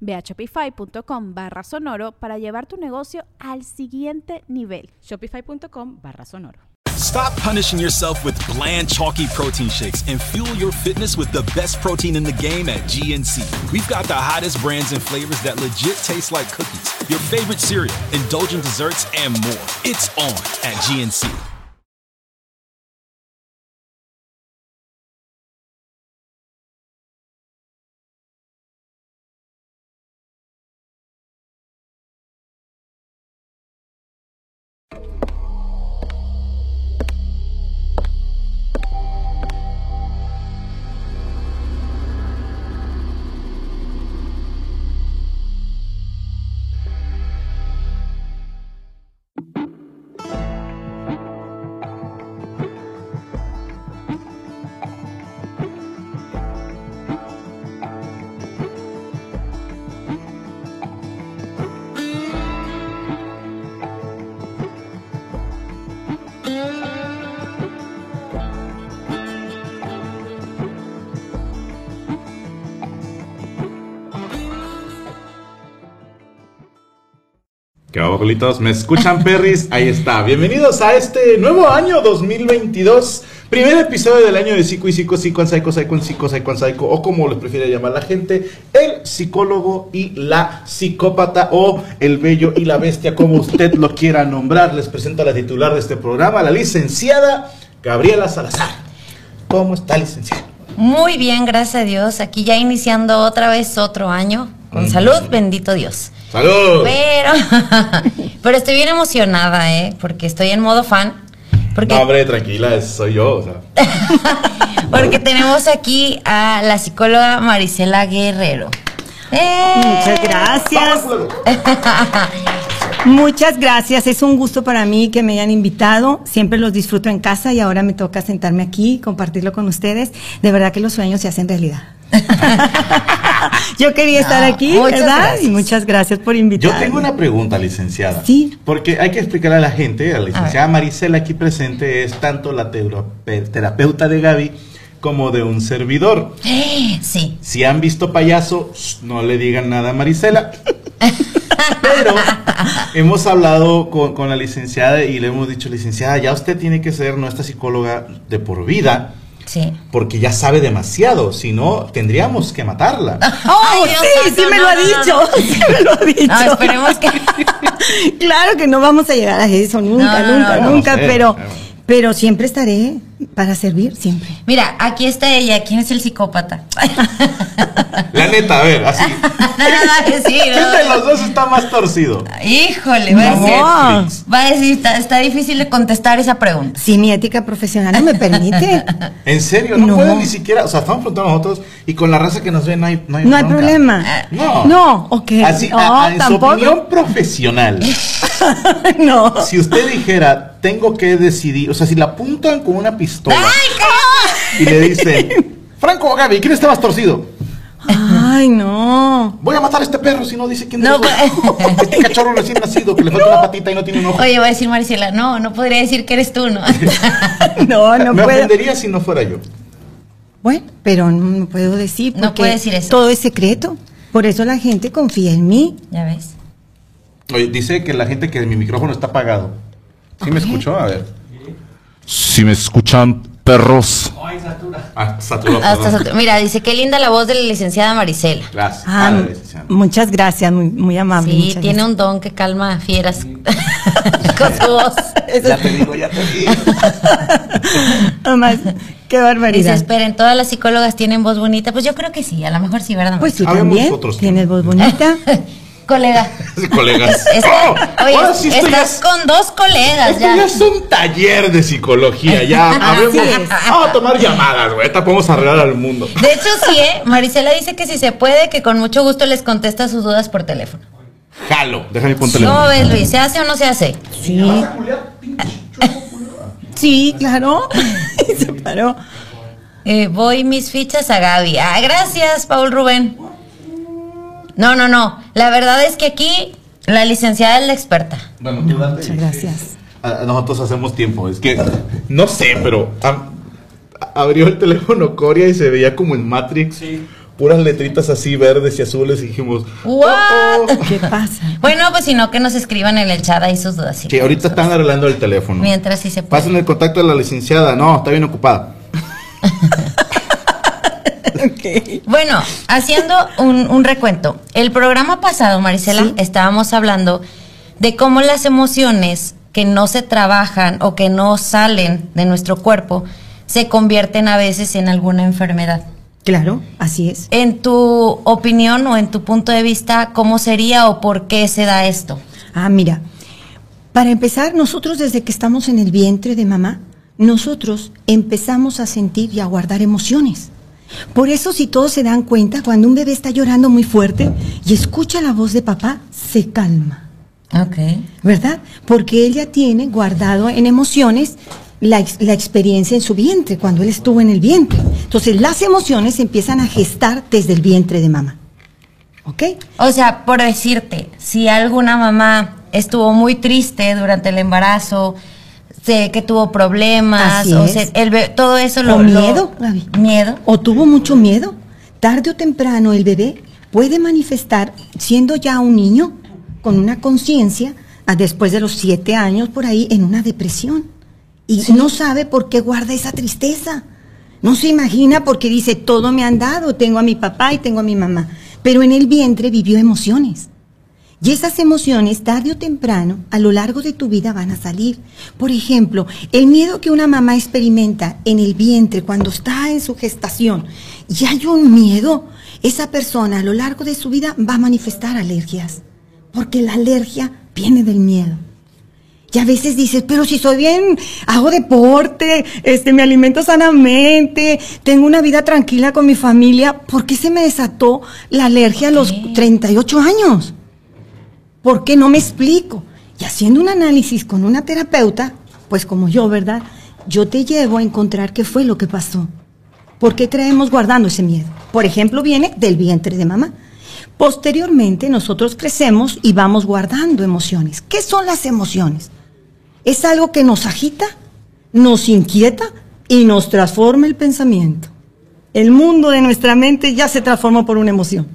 Ve a shopify.com barra sonoro para llevar tu negocio al siguiente nivel. Shopify.com barra sonoro. Stop punishing yourself with bland, chalky protein shakes and fuel your fitness with the best protein in the game at GNC. We've got the hottest brands and flavors that legit taste like cookies, your favorite cereal, indulgent desserts, and more. It's on at GNC. ¿Me escuchan, perris? Ahí está. Bienvenidos a este nuevo año 2022. Primer episodio del año de Psico y Psico, Psico and Psycho, Psycho and Psico, Psycho and Psycho, o como les prefiere llamar la gente, el psicólogo y la psicópata, o el bello y la bestia, como usted lo quiera nombrar. Les presento a la titular de este programa, la licenciada Gabriela Salazar. ¿Cómo está, licenciada? Muy bien, gracias a Dios. Aquí ya iniciando otra vez otro año. Con salud, bendito Dios. ¡Salud! Pero, pero estoy bien emocionada, ¿eh? Porque estoy en modo fan. Porque, No, hombre, tranquila, soy yo. O sea. porque tenemos aquí a la psicóloga Marisela Guerrero. ¡Eh! Muchas gracias. Muchas gracias. Es un gusto para mí que me hayan invitado. Siempre los disfruto en casa y ahora me toca sentarme aquí, compartirlo con ustedes. De verdad que los sueños se hacen realidad. Yo quería estar No, aquí, muchas ¿verdad? gracias. Y muchas gracias por Yo invitarme. tengo una pregunta, licenciada. Sí. Porque hay que explicarle a la gente, a la licenciada Marisela aquí presente es tanto la terape- terapeuta de Gaby como de un servidor. ¡Eh! Sí. Si han visto payaso, no le digan nada a Marisela. Pero hemos hablado con, con la licenciada y le hemos dicho, licenciada, ya usted tiene que ser nuestra psicóloga de por vida Sí. porque ya sabe demasiado, si no tendríamos que matarla. ¡Oh, Ay, Dios sí! santo, sí me no, lo ha no, dicho. no. Sí me lo ha dicho. No, esperemos que. claro que no vamos a llegar a eso, nunca, No, no, nunca, no, no. nunca, No sé, pero, pero- pero siempre estaré para servir, siempre. Mira, aquí está ella. ¿Quién es el psicópata? La neta, a ver, así. Nada va a decir. ¿Quién de los dos está más torcido? Híjole, va a decir. No. Va a decir, está, está difícil de contestar esa pregunta. Si mi ética profesional no me permite, En serio, no, No. pueden ni siquiera, o sea, estamos preguntando a nosotros y con la raza que nos ve no hay, no hay, no hay problema. No. No, ok. Así, no, a- a- en su opinión profesional, no. si usted dijera, tengo que decidir, o sea, si la apuntan con una pistola y le dicen, Franco o Gaby, ¿quién está más torcido? Ay, no. Voy a matar a este perro si no dice quién No, es. Este cachorro recién nacido que le falta una patita y no tiene un ojo. Oye, va a decir Maricela, no, no podría decir que eres tú, ¿no? No, no Me puedo. ofendería si no fuera yo. Bueno, pero no puedo decir No puede decir eso. todo es secreto. Por eso la gente confía en mí. ya ves. Oye, dice que la gente que mi micrófono está apagado. ¿Sí me escuchó? A ver. Si me escuchan perros. Ah, saturó, Hasta perdón. sat- Mira, dice, qué linda la voz de la licenciada Marisela. Gracias. Ah, Ah, licenciada. muchas gracias, muy, muy amable. Sí, tiene gracias. un don que calma fieras con su voz. Ya te digo, ya te digo. Además, qué Dice, barbaridad. esperen, todas las psicólogas tienen voz bonita. Pues yo creo que sí, a lo mejor sí, ¿verdad? Pues tú también otros tienes voz bonita. Colega. Colegas. Es- ¡Oh! oye, Ahora sí esto ya estás es- con dos colegas Esto ya. ya es un taller de psicología, ya habemos-. Vamos a tomar llamadas, güey. Ahorita podemos arreglar al mundo. De hecho, sí, ¿eh? Marisela dice que si se puede, que con mucho gusto les contesta sus dudas por teléfono. Jalo. Déjame ponte ¿Cómo ves, Luis? ¿Se hace o no se hace? Sí. Sí, claro. Se paró. Eh, voy mis fichas a Gaby. Ah, gracias, Paul Rubén. No, no, no. La verdad es que aquí la licenciada es la experta. Bueno, tú date. Muchas gracias. Nosotros hacemos tiempo. Es que, no sé, pero am- abrió el teléfono Coria y se veía como en Matrix. Puras letritas así verdes y azules y dijimos, What? "Oh, oh". ¿Qué pasa? Bueno, pues si no, que nos escriban en el chat ahí sus dudas. sí. Ahorita están arreglando el teléfono. Mientras sí se puede. Pasen el contacto de la licenciada. No, está bien ocupada. Bueno, haciendo un, un recuento. El programa pasado, Marisela, Sí. estábamos hablando de cómo las emociones que no se trabajan o que no salen de nuestro cuerpo se convierten a veces en alguna enfermedad. Claro, así es. En tu opinión o en tu punto de vista, ¿cómo sería o por qué se da esto? Ah, mira, para empezar, nosotros desde que estamos en el vientre de mamá, nosotros empezamos a sentir y a guardar emociones. Por eso, si todos se dan cuenta, cuando un bebé está llorando muy fuerte y escucha la voz de papá, se calma. Ok. ¿verdad? Porque ella tiene guardado en emociones la, la experiencia en su vientre, cuando él estuvo en el vientre. Entonces, las emociones se empiezan a gestar desde el vientre de mamá. ¿Ok? O sea, por decirte, si alguna mamá estuvo muy triste durante el embarazo, sé que tuvo problemas, Así o es. sea, el todo eso lo... o lo- miedo, Gaby. Miedo. O tuvo mucho miedo. Tarde o temprano el bebé puede manifestar, siendo ya un niño, con una conciencia, después de los siete años por ahí, en una depresión. Y no sabe por qué guarda esa tristeza. No se imagina porque dice, todo me han dado, tengo a mi papá y tengo a mi mamá. Pero en el vientre vivió emociones. Y esas emociones, tarde o temprano, a lo largo de tu vida van a salir. Por ejemplo, el miedo que una mamá experimenta en el vientre cuando está en su gestación y hay un miedo, esa persona a lo largo de su vida va a manifestar alergias. Porque la alergia viene del miedo. Y a veces dices, pero si soy bien, hago deporte, este, me alimento sanamente, tengo una vida tranquila con mi familia, ¿por qué se me desató la alergia a los 38 años? ¿Por qué no me explico? Y haciendo un análisis con una terapeuta, pues como yo, ¿verdad? Yo te llevo a encontrar qué fue lo que pasó. ¿Por qué traemos guardando ese miedo? Por ejemplo, viene del vientre de mamá. Posteriormente, nosotros crecemos y vamos guardando emociones. ¿Qué son las emociones? Es algo que nos agita, nos inquieta y nos transforma el pensamiento. El mundo de nuestra mente ya se transformó por una emoción.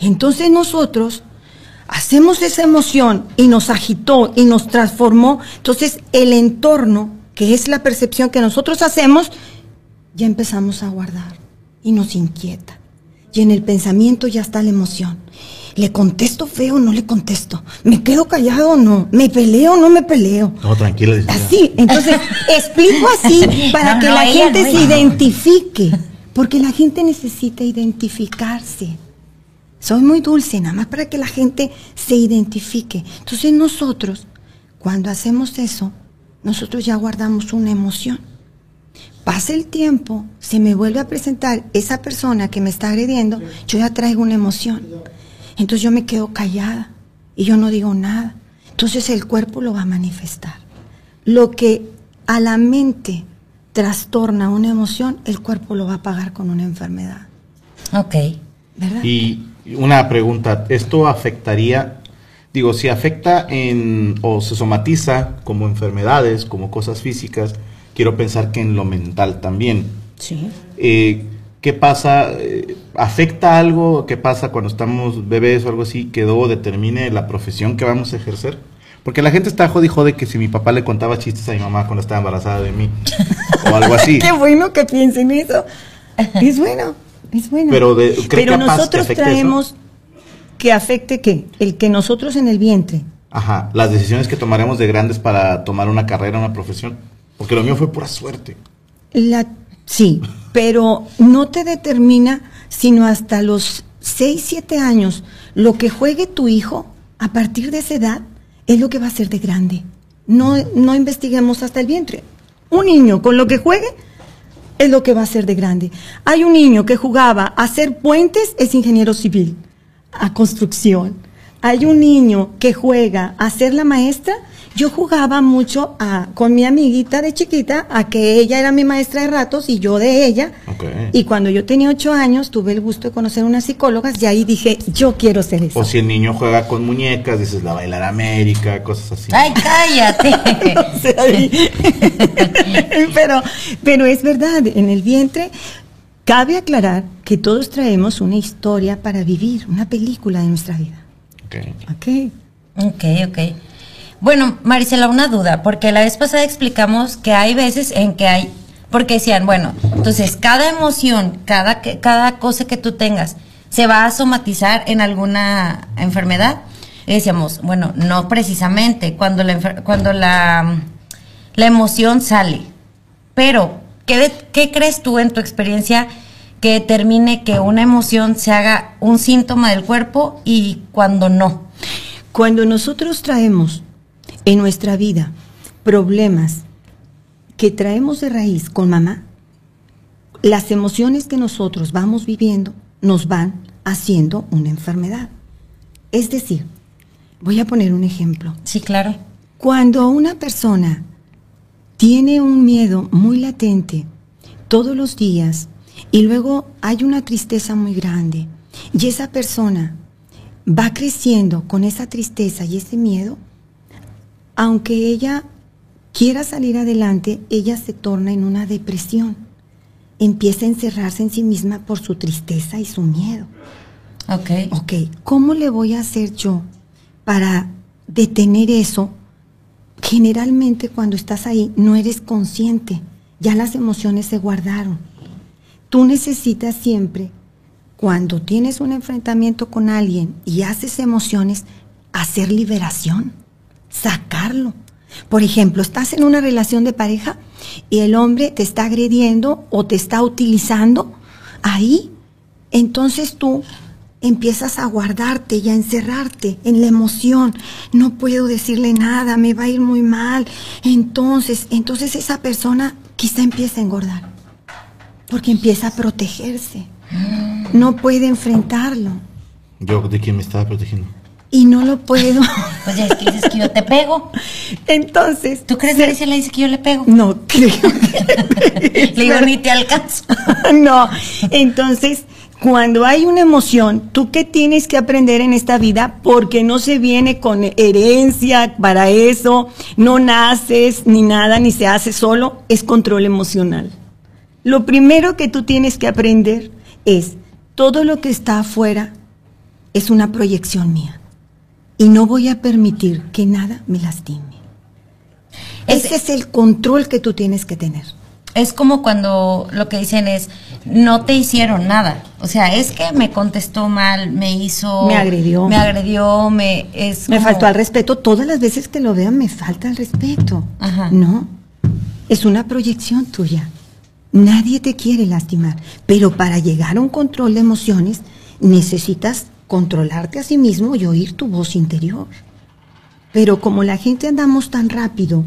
Entonces nosotros hacemos esa emoción y nos agitó y nos transformó. Entonces el entorno, que es la percepción que nosotros hacemos, ya empezamos a guardar y nos inquieta. Y en el pensamiento ya está la emoción. ¿Le contesto feo o no le contesto? ¿Me quedo callado o no? ¿Me peleo o no me peleo? No, tranquila. Así, entonces explico así para No, que no, la gente no, se identifique, porque la gente necesita identificarse. Soy muy dulce, nada más para que la gente se identifique. Entonces nosotros, cuando hacemos eso, nosotros ya guardamos una emoción. Pasa el tiempo, se me vuelve a presentar esa persona que me está agrediendo, yo ya traigo una emoción. Entonces yo me quedo callada y yo no digo nada. Entonces el cuerpo lo va a manifestar. Lo que a la mente trastorna una emoción, el cuerpo lo va a pagar con una enfermedad. Ok. ¿Verdad? Y una pregunta, ¿esto afectaría, digo, si afecta en o se somatiza como enfermedades, como cosas físicas, quiero pensar que en lo mental también. Sí. Eh, ¿Qué pasa? Eh, ¿Afecta algo? ¿Qué pasa cuando estamos bebés o algo así que luego determine la profesión que vamos a ejercer? Porque la gente está jode jode que si mi papá le contaba chistes a mi mamá cuando estaba embarazada de mí. o algo así. Qué bueno que piensen eso. Es bueno, es bueno. Pero de- ¿cree Pero capaz que nosotros traemos que afecte qué? El que nosotros en el vientre. Ajá, las decisiones que tomaremos de grandes para tomar una carrera, una profesión. Porque lo mío fue pura suerte. La, sí, pero no te determina sino hasta los 6, 7 años. Lo que juegue tu hijo a partir de esa edad es lo que va a ser de grande. No, no investiguemos hasta el vientre. Un niño con lo que juegue es lo que va a ser de grande. Hay un niño que jugaba a hacer puentes, es ingeniero civil, a construcción. Hay un niño que juega a ser la maestra. Yo jugaba mucho a- con mi amiguita de chiquita a que ella era mi maestra de ratos y yo de ella. Ok. Y cuando yo tenía ocho años tuve el gusto de conocer unas psicólogas y ahí dije, yo quiero ser eso. O si el niño juega con muñecas, dices la bailar América, cosas así. Ay, cállate. Pero, pero es verdad, en el vientre cabe aclarar que todos traemos una historia para vivir, una película de nuestra vida. Ok. ¿Ok? Ok, ok. Bueno, Marisela, una duda, porque la vez pasada explicamos que hay veces en que hay, porque decían, bueno, entonces cada emoción, cada, cada cosa que tú tengas, se va a somatizar en alguna enfermedad. Decíamos, bueno, no precisamente, cuando la, cuando la, la emoción sale. Pero, ¿qué, de- ¿qué crees tú en tu experiencia que determine que una emoción se haga un síntoma del cuerpo y cuando no? Cuando nosotros traemos en nuestra vida problemas que traemos de raíz con mamá, las emociones que nosotros vamos viviendo nos van haciendo una enfermedad. Es decir, voy a poner un ejemplo. Sí, claro. Cuando una persona tiene un miedo muy latente todos los días y luego hay una tristeza muy grande y esa persona va creciendo con esa tristeza y ese miedo, aunque ella quiera salir adelante, ella se torna en una depresión. Empieza a encerrarse en sí misma por su tristeza y su miedo. Ok. Ok, ¿cómo le voy a hacer yo para detener eso? Generalmente cuando estás ahí no eres consciente, ya las emociones se guardaron. Tú necesitas siempre, cuando tienes un enfrentamiento con alguien y haces emociones, hacer liberación, sacarlo. Por ejemplo, estás en una relación de pareja y el hombre te está agrediendo o te está utilizando, ahí entonces tú empiezas a guardarte y a encerrarte en la emoción. No puedo decirle nada, me va a ir muy mal. Entonces, entonces esa persona quizá empieza a engordar. Porque empieza a protegerse. No puede enfrentarlo. Yo, ¿de quién me estaba protegiendo? Y no lo puedo. Pues ya es que dices que yo te pego. Entonces. ¿Tú crees que Marisela dice que yo le pego? No creo. Le digo, ni te alcanzo. no. Entonces, cuando hay una emoción, ¿tú qué tienes que aprender en esta vida? Porque no se viene con herencia para eso, no naces ni nada, ni se hace solo, es control emocional. Lo primero que tú tienes que aprender es, todo lo que está afuera es una proyección mía. Y no voy a permitir que nada me lastime. Es- Ese es el control que tú tienes que tener. Es como cuando lo que dicen es, no te hicieron nada. O sea, es que me contestó mal, me hizo... Me agredió. Me agredió, me... Es Me como- faltó al respeto. Todas las veces que lo veo me falta el respeto. Ajá. No. Es una proyección tuya. Nadie te quiere lastimar. Pero para llegar a un control de emociones necesitas controlarte a sí mismo y oír tu voz interior. Pero como la gente andamos tan rápido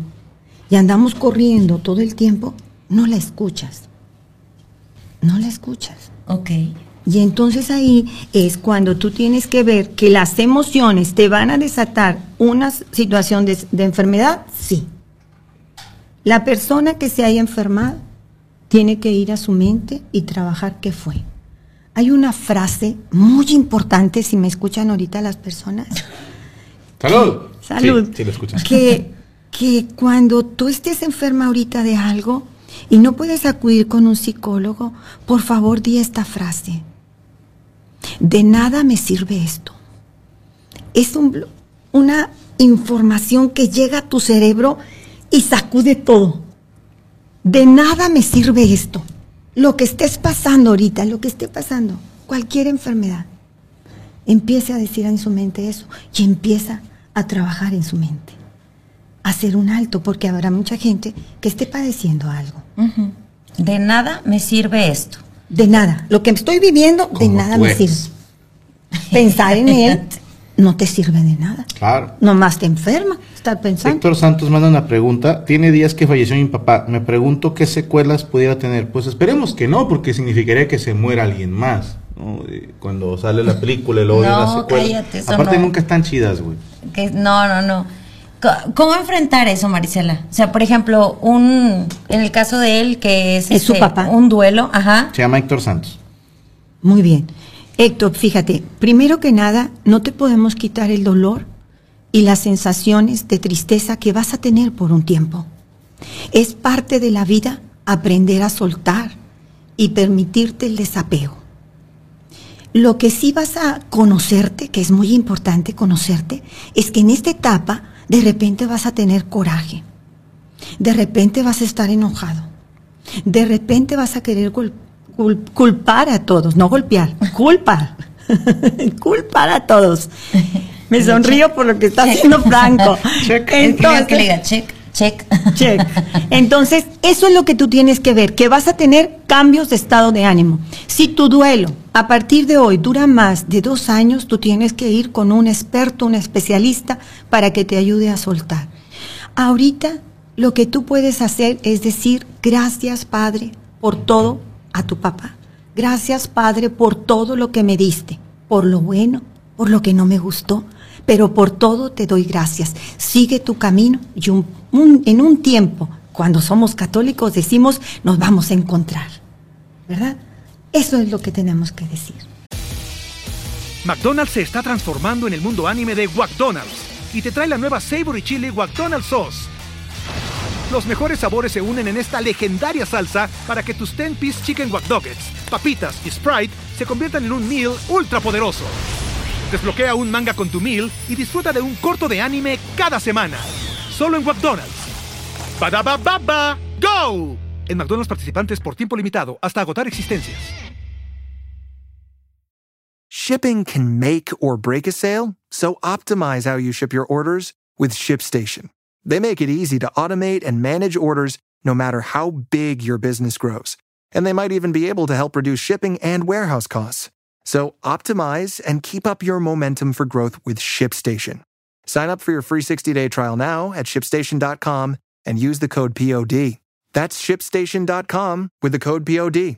y andamos corriendo todo el tiempo, no la escuchas. No la escuchas. Ok. Y entonces ahí es cuando tú tienes que ver que las emociones te van a desatar una situación de, de enfermedad, sí. La persona que se haya enfermado tiene que ir a su mente y trabajar qué fue. Hay una frase muy importante, si me escuchan ahorita las personas, ¡Salud! Salud. Sí, sí lo escuchas. Que, que cuando tú estés enferma ahorita de algo y no puedes acudir con un psicólogo, por favor di esta frase. De nada me sirve esto. Es un una información que llega a tu cerebro y sacude todo. De nada me sirve esto. Lo que estés pasando ahorita, lo que esté pasando, cualquier enfermedad, empiece a decir en su mente eso y empieza a trabajar en su mente. Hacer un alto, porque habrá mucha gente que esté padeciendo algo. De nada me sirve esto. De nada. Lo que estoy viviendo, de nada me sirve. Pensar en él no te sirve de nada. Claro. Nomás te enferma estar pensando. Héctor Santos manda una pregunta. Tiene días que falleció mi papá. Me pregunto qué secuelas pudiera tener. Pues esperemos que no, porque significaría que se muera alguien más. ¿no? Eh, Cuando sale la película y luego No, secuela. cállate, eso Aparte no. nunca están chidas, güey. Que, no, no, no. ¿Cómo enfrentar eso, Marisela? O sea, por ejemplo, un en el caso de él que es, Es su este, papá. un duelo, ajá. Se llama Héctor Santos. Muy bien. Héctor, fíjate, primero que nada, no te podemos quitar el dolor y las sensaciones de tristeza que vas a tener por un tiempo. Es parte de la vida aprender a soltar y permitirte el desapego. Lo que sí vas a conocerte, que es muy importante conocerte, es que en esta etapa de repente vas a tener coraje, de repente vas a estar enojado, de repente vas a querer culpar a todos, no golpear, culpar, culpar a todos. Me sonrío por lo que está haciendo Franco. Check. Entonces, que le diga check, check. Check. Entonces, eso es lo que tú tienes que ver, que vas a tener cambios de estado de ánimo. Si tu duelo a partir de hoy dura más de dos años, tú tienes que ir con un experto, un especialista, para que te ayude a soltar. Ahorita, lo que tú puedes hacer es decir, gracias Padre por todo a tu papá. Gracias Padre por todo lo que me diste, por lo bueno, por lo que no me gustó, pero por todo te doy gracias. Sigue tu camino y en un tiempo, cuando somos católicos, decimos, nos vamos a encontrar. ¿Verdad? Eso es lo que tenemos que decir. McDonald's se está transformando en el mundo anime de McDonald's y te trae la nueva Savory Chili McDonald's Sauce. Los mejores sabores se unen en esta legendaria salsa para que tus 10-piece chicken wack papitas y Sprite se conviertan en un meal ultra poderoso. Desbloquea un manga con tu meal y disfruta de un corto de anime cada semana. Solo en McDonald's. Go! En McDonald's participantes por tiempo limitado hasta agotar existencias. Shipping can make or break a sale, so optimize how you ship your orders with ShipStation. They make it easy to automate and manage orders no matter how big your business grows. And they might even be able to help reduce shipping and warehouse costs. So optimize and keep up your momentum for growth with ShipStation. Sign up for your free 60-day trial now at shipstation.com and use the code POD. That's shipstation.com with the code POD.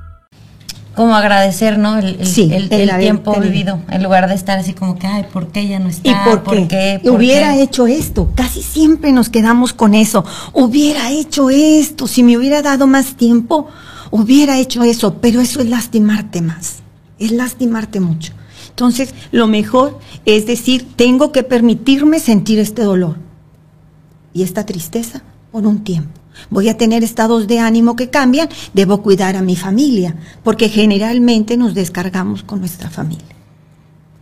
Como agradecer, ¿no? El, el- Sí, el- el el haber tiempo vivido, en lugar de estar así como que, ay, ¿por qué ya no está? ¿Y por qué? ¿Por hubiera qué? hecho esto. Casi siempre nos quedamos con eso. Hubiera hecho esto. Si me hubiera dado más tiempo, hubiera hecho eso. Pero eso es lastimarte más. Es lastimarte mucho. Entonces, lo mejor es decir, tengo que permitirme sentir este dolor y esta tristeza por un tiempo. Voy a tener estados de ánimo que cambian, debo cuidar a mi familia, porque generalmente nos descargamos con nuestra familia.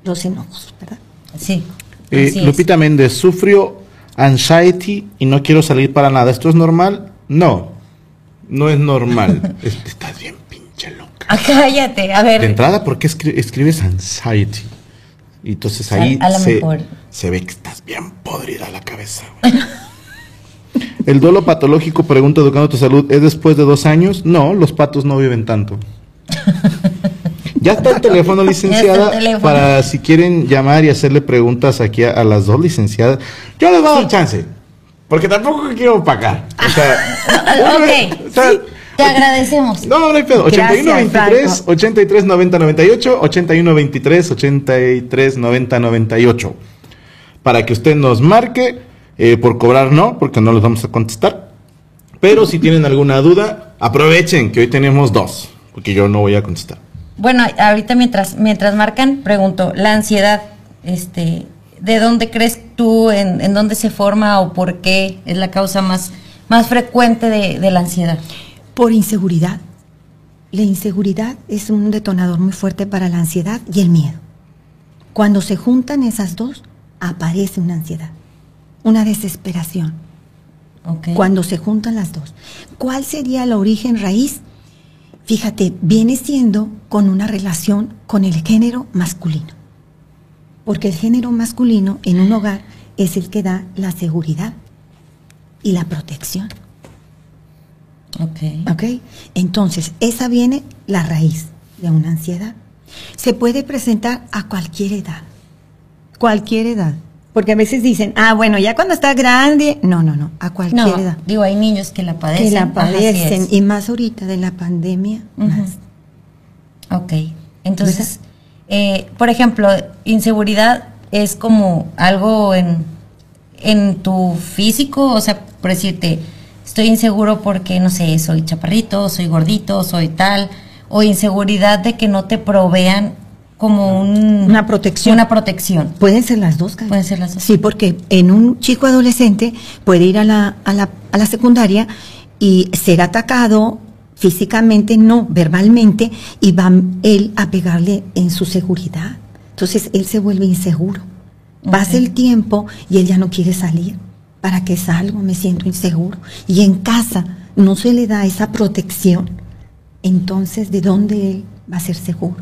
Los enojos, ¿verdad? Sí. Eh, es. Lupita Méndez, sufrió anxiety y no quiero salir para nada. ¿Esto es normal? No, no es normal. Es- estás bien pinche loca. Ah, cállate, a De ver. entrada, ¿por qué escri- escribes anxiety? Y entonces ahí A- a lo se, mejor. se ve que estás bien podrida la cabeza. ¿El dolo patológico, pregunta Educando tu Salud, es después de dos años? No, los patos no viven tanto. Ya está el teléfono, licenciada, teléfono. para si quieren llamar y hacerle preguntas aquí a, a las dos licenciadas. Yo les voy a dar chance, porque tampoco quiero pagar. O sea, Ok, o sea, Te agradecemos. no, no hay pedo. 81 Gracias, 23 Franco. 83 90 98 81 23 83 90 98. para que usted nos marque. Eh, por cobrar no, porque no les vamos a contestar. Pero si tienen alguna duda, aprovechen que hoy tenemos dos, porque yo no voy a contestar. Bueno, ahorita mientras, mientras marcan, pregunto, la ansiedad, este, ¿de dónde crees tú, en, en dónde se forma o por qué es la causa más, más frecuente de, de la ansiedad? Por inseguridad. La inseguridad es un detonador muy fuerte para la ansiedad y el miedo. Cuando se juntan esas dos, aparece una ansiedad, una desesperación. Cuando se juntan las dos. ¿Cuál sería el origen raíz? Fíjate, viene siendo con una relación con el género masculino. Porque el género masculino en un hogar es el que da la seguridad y la protección. Ok. ¿Ok? Entonces, esa viene la raíz de una ansiedad. Se puede presentar a cualquier edad. Cualquier edad. Porque a veces dicen, ah, bueno, ya cuando está grande. No, no, no, a cualquier No, edad. digo, hay niños que la padecen. Que la padecen. Y más ahorita de la pandemia. más. Ok, entonces, eh, por ejemplo, inseguridad es como algo en, en tu físico, o sea, por decirte, estoy inseguro porque, no sé, soy chaparrito, soy gordito, soy tal, o inseguridad de que no te provean como un, Una protección. Una protección. Pueden ser las dos, Karen. Pueden ser las dos. Sí, porque en un chico adolescente puede ir a la, a la, a la secundaria y ser atacado físicamente, no, verbalmente, y va él a pegarle en su seguridad. Entonces él se vuelve inseguro. Pasa el tiempo y él ya no quiere salir. ¿Para qué salgo? Me siento inseguro. Y en casa no se le da esa protección. Entonces, ¿de dónde él va a ser seguro?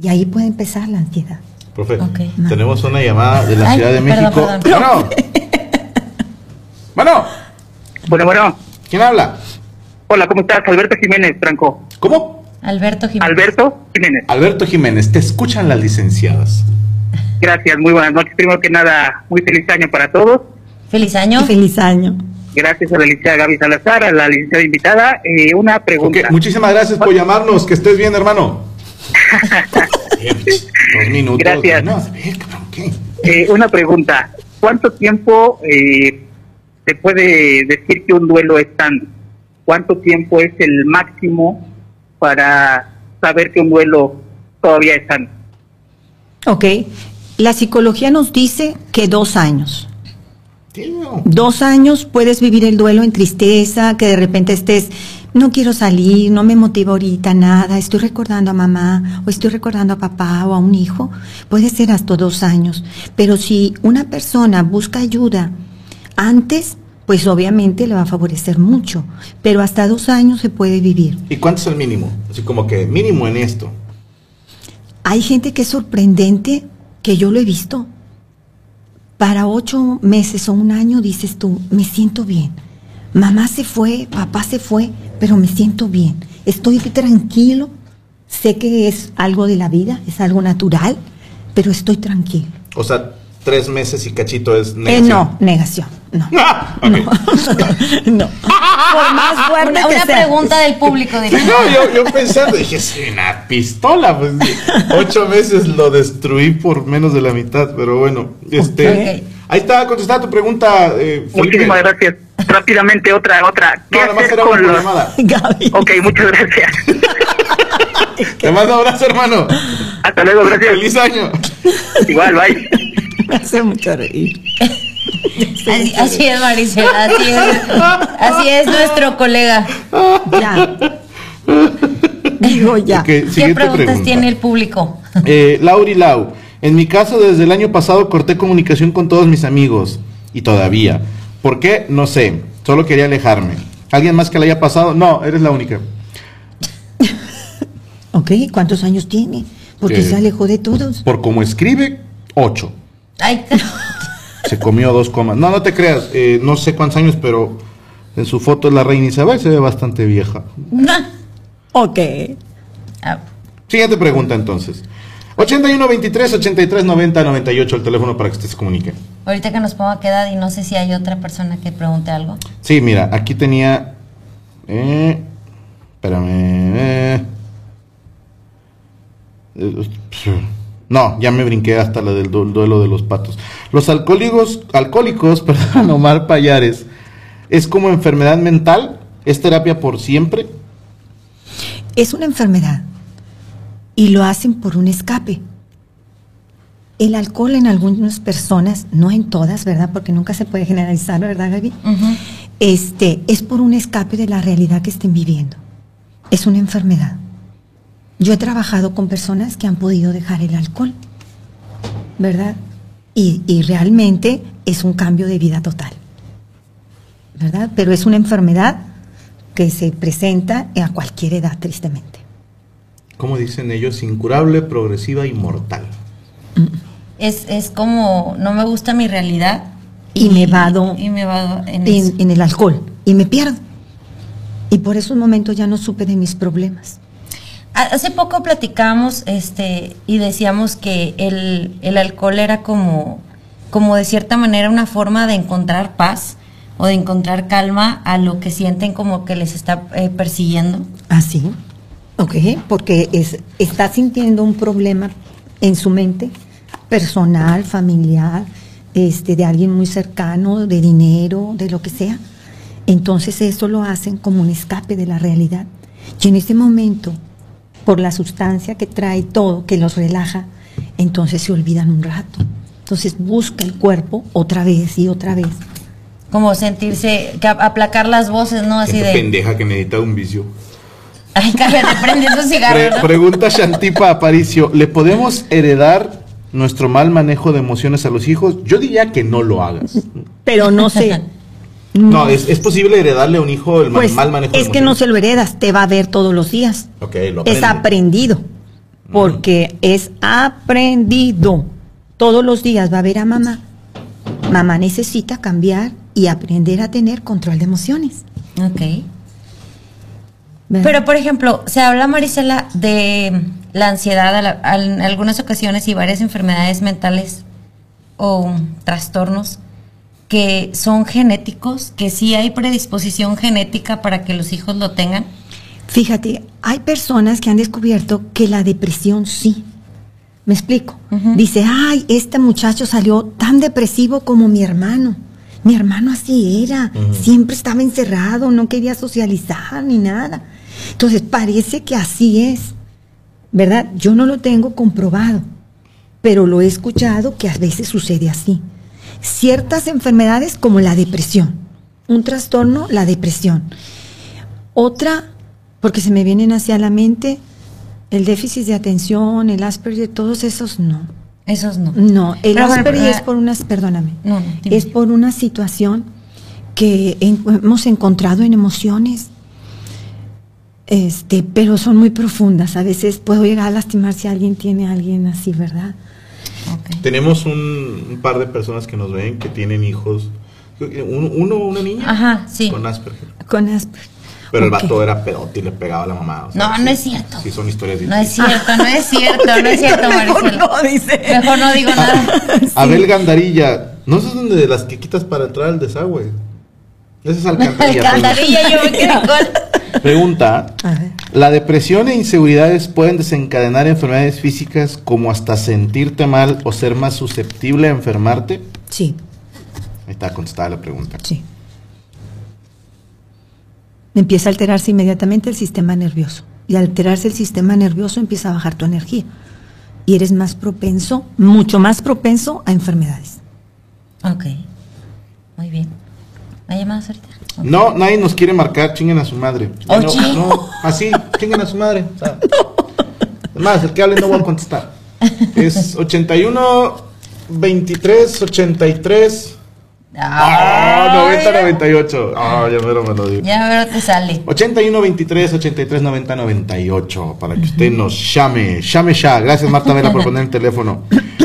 Y ahí puede empezar la ansiedad. Profe, Ok. tenemos una llamada de la Ay, Ciudad de perdón, México. perdón. Bueno. bueno, Bueno, bueno. ¿quién habla? Hola, ¿cómo estás? Alberto Jiménez, Franco. ¿Cómo? Alberto Jiménez. Alberto Jiménez. Alberto Jiménez, te escuchan las licenciadas. Gracias, muy buenas noches. Primero que nada, muy feliz año para todos. Feliz año. Feliz año. Gracias a la licenciada Gaby Salazar, a la licenciada invitada. Eh, una pregunta. muchísimas gracias por llamarnos. Que estés bien, hermano. Bien, Dos minutos. Gracias. No. Eh, una pregunta. ¿Cuánto tiempo eh, se puede decir que un duelo es sano? ¿Cuánto tiempo es el máximo para saber que un duelo todavía es sano? Ok. La psicología nos dice que dos años. Dos años puedes vivir el duelo en tristeza, que de repente estés, no quiero salir, no me motiva ahorita nada, estoy recordando a mamá o estoy recordando a papá o a un hijo. Puede ser hasta dos años. Pero si una persona busca ayuda antes, pues obviamente le va a favorecer mucho. Pero hasta dos años se puede vivir. ¿Y cuánto es el mínimo? Así como que mínimo en esto. Hay gente que es sorprendente, que yo lo he visto. Para ocho meses o un año dices tú, me siento bien. Mamá se fue, papá se fue, pero me siento bien. Estoy tranquilo. Sé que es algo de la vida, es algo natural, pero estoy tranquilo. O sea, tres meses y cachito es Eh, negación. no, negación. No. Ah, ok. no. Por más fuerte Una, que una sea. pregunta del público, diría. No, yo, yo pensando, dije, es una pistola. Pues, ocho meses lo destruí por menos de la mitad, pero bueno. Este, Ok. Ahí está contestada tu pregunta, eh, Felipe. Muchísimas gracias. Rápidamente, otra, otra. ¿Qué No, nada más hacer era una con los... llamada. Gaby. Ok, muchas gracias. Te mando abrazo, hermano. Hasta luego, gracias. Feliz año. Igual, bye. Me hace mucho reír. Así, así es, Maricela, así es. Así es nuestro colega. Ya. Digo ya. Ok, ¿Qué preguntas pregunta. tiene el público? Eh, Lauri Lau, en mi caso desde el año pasado corté comunicación con todos mis amigos y todavía. ¿Por qué? No sé, solo quería alejarme. ¿Alguien más que le haya pasado? No, eres la única. Ok, ¿cuántos años tiene? Porque Eh, se alejó de todos. Por como escribe, ocho. Ay, Se comió dos comas. No, no te creas, eh, no sé cuántos años, pero en su foto es la reina Isabel, se ve bastante vieja. Ok. Ah, Siguiente pregunta entonces. 81 23 83 90 98 el teléfono para que usted se comunique. ahorita que nos ponga qué edad y no sé si hay otra persona que pregunte algo. Sí, mira, aquí tenía. Eh, espérame. eh, No, ya me brinqué hasta la del du- duelo de los patos. Los alcohólicos, alcohólicos, perdón, Omar Payares, es como enfermedad mental, es terapia por siempre. Es una enfermedad y lo hacen por un escape. El alcohol en algunas personas, no en todas, ¿verdad? Porque nunca se puede generalizar, ¿verdad, Gaby? Este, es por un escape de la realidad que estén viviendo. Es una enfermedad. Yo he trabajado con personas que han podido dejar el alcohol, ¿verdad? Y, y realmente es un cambio de vida total, ¿verdad? Pero es una enfermedad que se presenta a cualquier edad, tristemente. Como dicen ellos, incurable, progresiva y mortal. Es, es como, no me gusta mi realidad. Y me vado Y me vado en, eso. en, en el alcohol y me pierdo. Y por esos momentos ya no supe de mis problemas. Ha- Hace poco platicábamos este, y decíamos que el, el alcohol era como, como de cierta manera una forma de encontrar paz o de encontrar calma a lo que sienten como que les está eh, persiguiendo. Así, ok, porque es, está sintiendo un problema en su mente, personal, familiar, este, de alguien muy cercano, de dinero, de lo que sea. Entonces eso lo hacen como un escape de la realidad. Y en ese momento, por la sustancia que trae todo, que los relaja, entonces se olvidan un rato. Entonces busca el cuerpo otra vez y otra vez. Como sentirse, que aplacar las voces, ¿no? Así Esa de, pendeja que necesita un vicio. Ay, cállate, prende esos cigarros, pregunta Shantipa Aparicio, ¿le podemos heredar nuestro mal manejo de emociones a los hijos? Yo diría que no lo hagas. Pero no sé. No, ¿es, es posible heredarle a un hijo el Pues mal manejo de es que no se lo heredas, te va a ver todos los días. Ok, lo Es aprendido, porque es aprendido. Todos los días va a ver a mamá. Mamá necesita cambiar y aprender a tener control de emociones. Ok. ¿Verdad? Pero, por ejemplo, se habla, Marisela, de la ansiedad a la- a- en algunas ocasiones y varias enfermedades mentales o trastornos que son genéticos, que sí hay predisposición genética para que los hijos lo tengan. Fíjate, hay personas que han descubierto que la depresión sí. ¿Me explico? Dice, ay, este muchacho salió tan depresivo como mi hermano. Mi hermano así era, siempre estaba encerrado, no quería socializar ni nada. Entonces parece que así es, ¿verdad? Yo no lo tengo comprobado, pero lo he escuchado que a veces sucede así. Ciertas enfermedades como la depresión, un trastorno, la depresión. Otra, porque se me vienen hacia la mente, el déficit de atención, el Asperger, todos esos no. Esos no. No, el Pero, Asperger es por unas, perdóname, No, no, es por una situación que hemos encontrado en emociones, este, pero son muy profundas. A veces puedo llegar a lastimar si alguien tiene a alguien así, ¿verdad? Tenemos un, un par de personas que nos ven que tienen hijos. Un- uno, una niña Ajá, sí. con Asperger. Con Asperger. Pero el vato era pedote y le pegaba a la mamá. o sea, No, sí, no es cierto. Sí, son historias No es cierto, no es cierto, no es cierto, Mejor no, dice. Mejor no digo nada. Abel Gandarilla, ¿no es donde de las que quitas para entrar al desagüe? Esa es alcantarilla. Alcantarilla, yo me quedé con... Pregunta, ¿la depresión e inseguridades pueden desencadenar enfermedades físicas como hasta sentirte mal o ser más susceptible a enfermarte? Sí. Ahí está contestada la pregunta. Sí. Empieza a alterarse inmediatamente el sistema nervioso. Y al alterarse el sistema nervioso empieza a bajar tu energía. Y eres más propenso, mucho más propenso a enfermedades. Ok, muy bien. ¿Hay llamadas ahorita? No, nadie nos quiere marcar, chinguen a su madre. Oh, no, no, así, chinguen a su madre. o sea. Más, el que hable no voy a contestar. Es 81 23 83 Ah, 90 98. Ah, ya mero me lo digo. Ya veo te sale. 81 23 83 90 98 para que usted nos llame, llame ya. Gracias Marta Vela por poner el teléfono.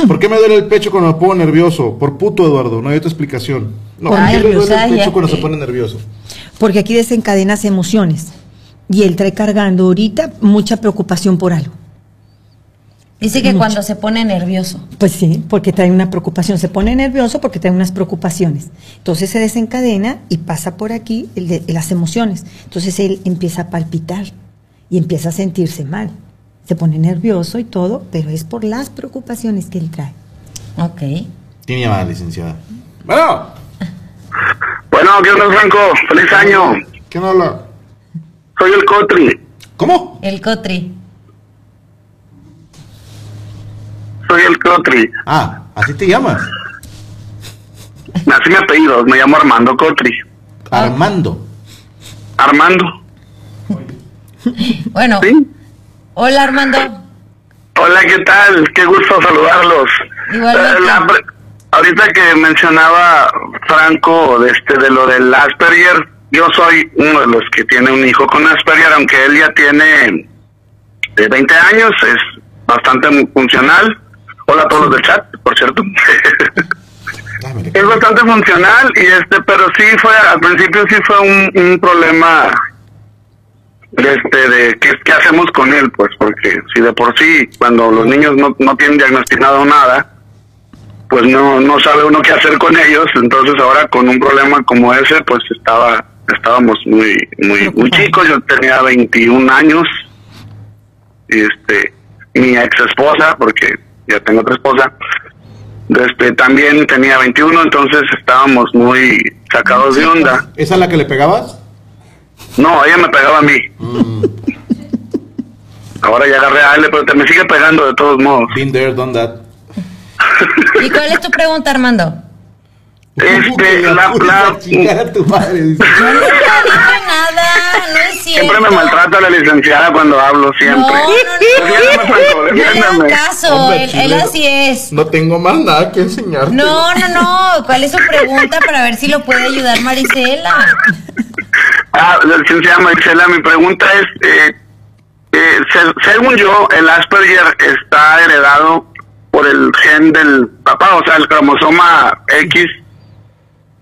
¿Por qué me duele el pecho cuando me pongo nervioso? Por puto Eduardo, no hay otra explicación. No, ¿por Ay, qué le duele Rosa, el pecho cuando se pone nervioso? Porque aquí desencadenas emociones. Y él trae cargando ahorita mucha preocupación por algo. Dice que Mucho. cuando se pone nervioso. Pues sí, porque trae una preocupación. Se pone nervioso porque trae unas preocupaciones. Entonces se desencadena y pasa por aquí el de- las emociones. Entonces él empieza a palpitar y empieza a sentirse mal. se pone nervioso y todo, pero es por las preocupaciones que él trae. Ok. Tiene llamada, licenciada. Bueno. Bueno, ¿qué onda, Franco? ¡Feliz año! ¿Quién habla? Soy el Cotri. ¿Cómo? El Cotri. Soy el Cotri. Ah, ¿así te llamas? Así mi apellido, me llamo Armando Cotri. Armando. Armando. Bueno. Hola, Armando. Hola, ¿qué tal? Qué gusto saludarlos. Igualmente. La pre- ahorita que mencionaba Franco de, este, de lo del Asperger, yo soy uno de los que tiene un hijo con Asperger, aunque él ya tiene eh, 20 años, es bastante funcional. Hola a todos los del chat, por cierto. es bastante funcional y este, pero sí fue, al principio sí fue un, un problema de este de qué, qué hacemos con él pues porque si de por sí cuando los niños no, no tienen diagnosticado nada pues no no sabe uno qué hacer con ellos entonces ahora con un problema como ese pues estaba estábamos muy muy muy chicos yo tenía 21 años y este mi ex esposa porque ya tengo otra esposa este también tenía 21 entonces estábamos muy sacados de onda ¿Esa es la que le pegabas? no, ella me pegaba a mí. Ahora ya agarré a Ale, pero te me sigue pegando de todos modos. Been there, done that. ¿Y cuál es tu pregunta, Armando? Este, la, la, tu madre. dice. Yo nunca dije nada, no es cierto. siempre me maltrata la licenciada cuando hablo, siempre. No le defiéndeme. hagan caso, Hombre, él, él chile. así es. No tengo más nada que enseñarte. No, no, no. ¿Cuál es su pregunta para ver si lo puede ayudar Marisela? Ah, la licenciada Maricela, mi pregunta es, eh, eh, se- según yo, el Asperger está heredado por el gen del papá, o sea, el cromosoma X,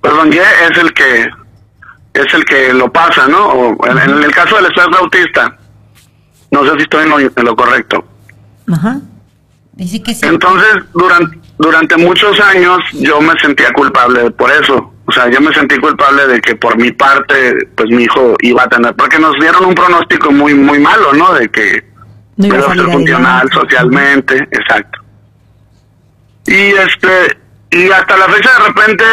perdón, Y es el que es el que lo pasa, ¿no? O en, en el caso del espectro autista, no sé si estoy en lo, en lo correcto. Ajá. Dice que sí. Entonces, durante, durante muchos años yo me sentía culpable por eso. O sea, yo me sentí culpable de que por mi parte, pues mi hijo iba a tener, porque nos dieron un pronóstico muy, muy malo, ¿no? De que No iba a ser funcional socialmente, exacto. Y este, y hasta la fecha de repente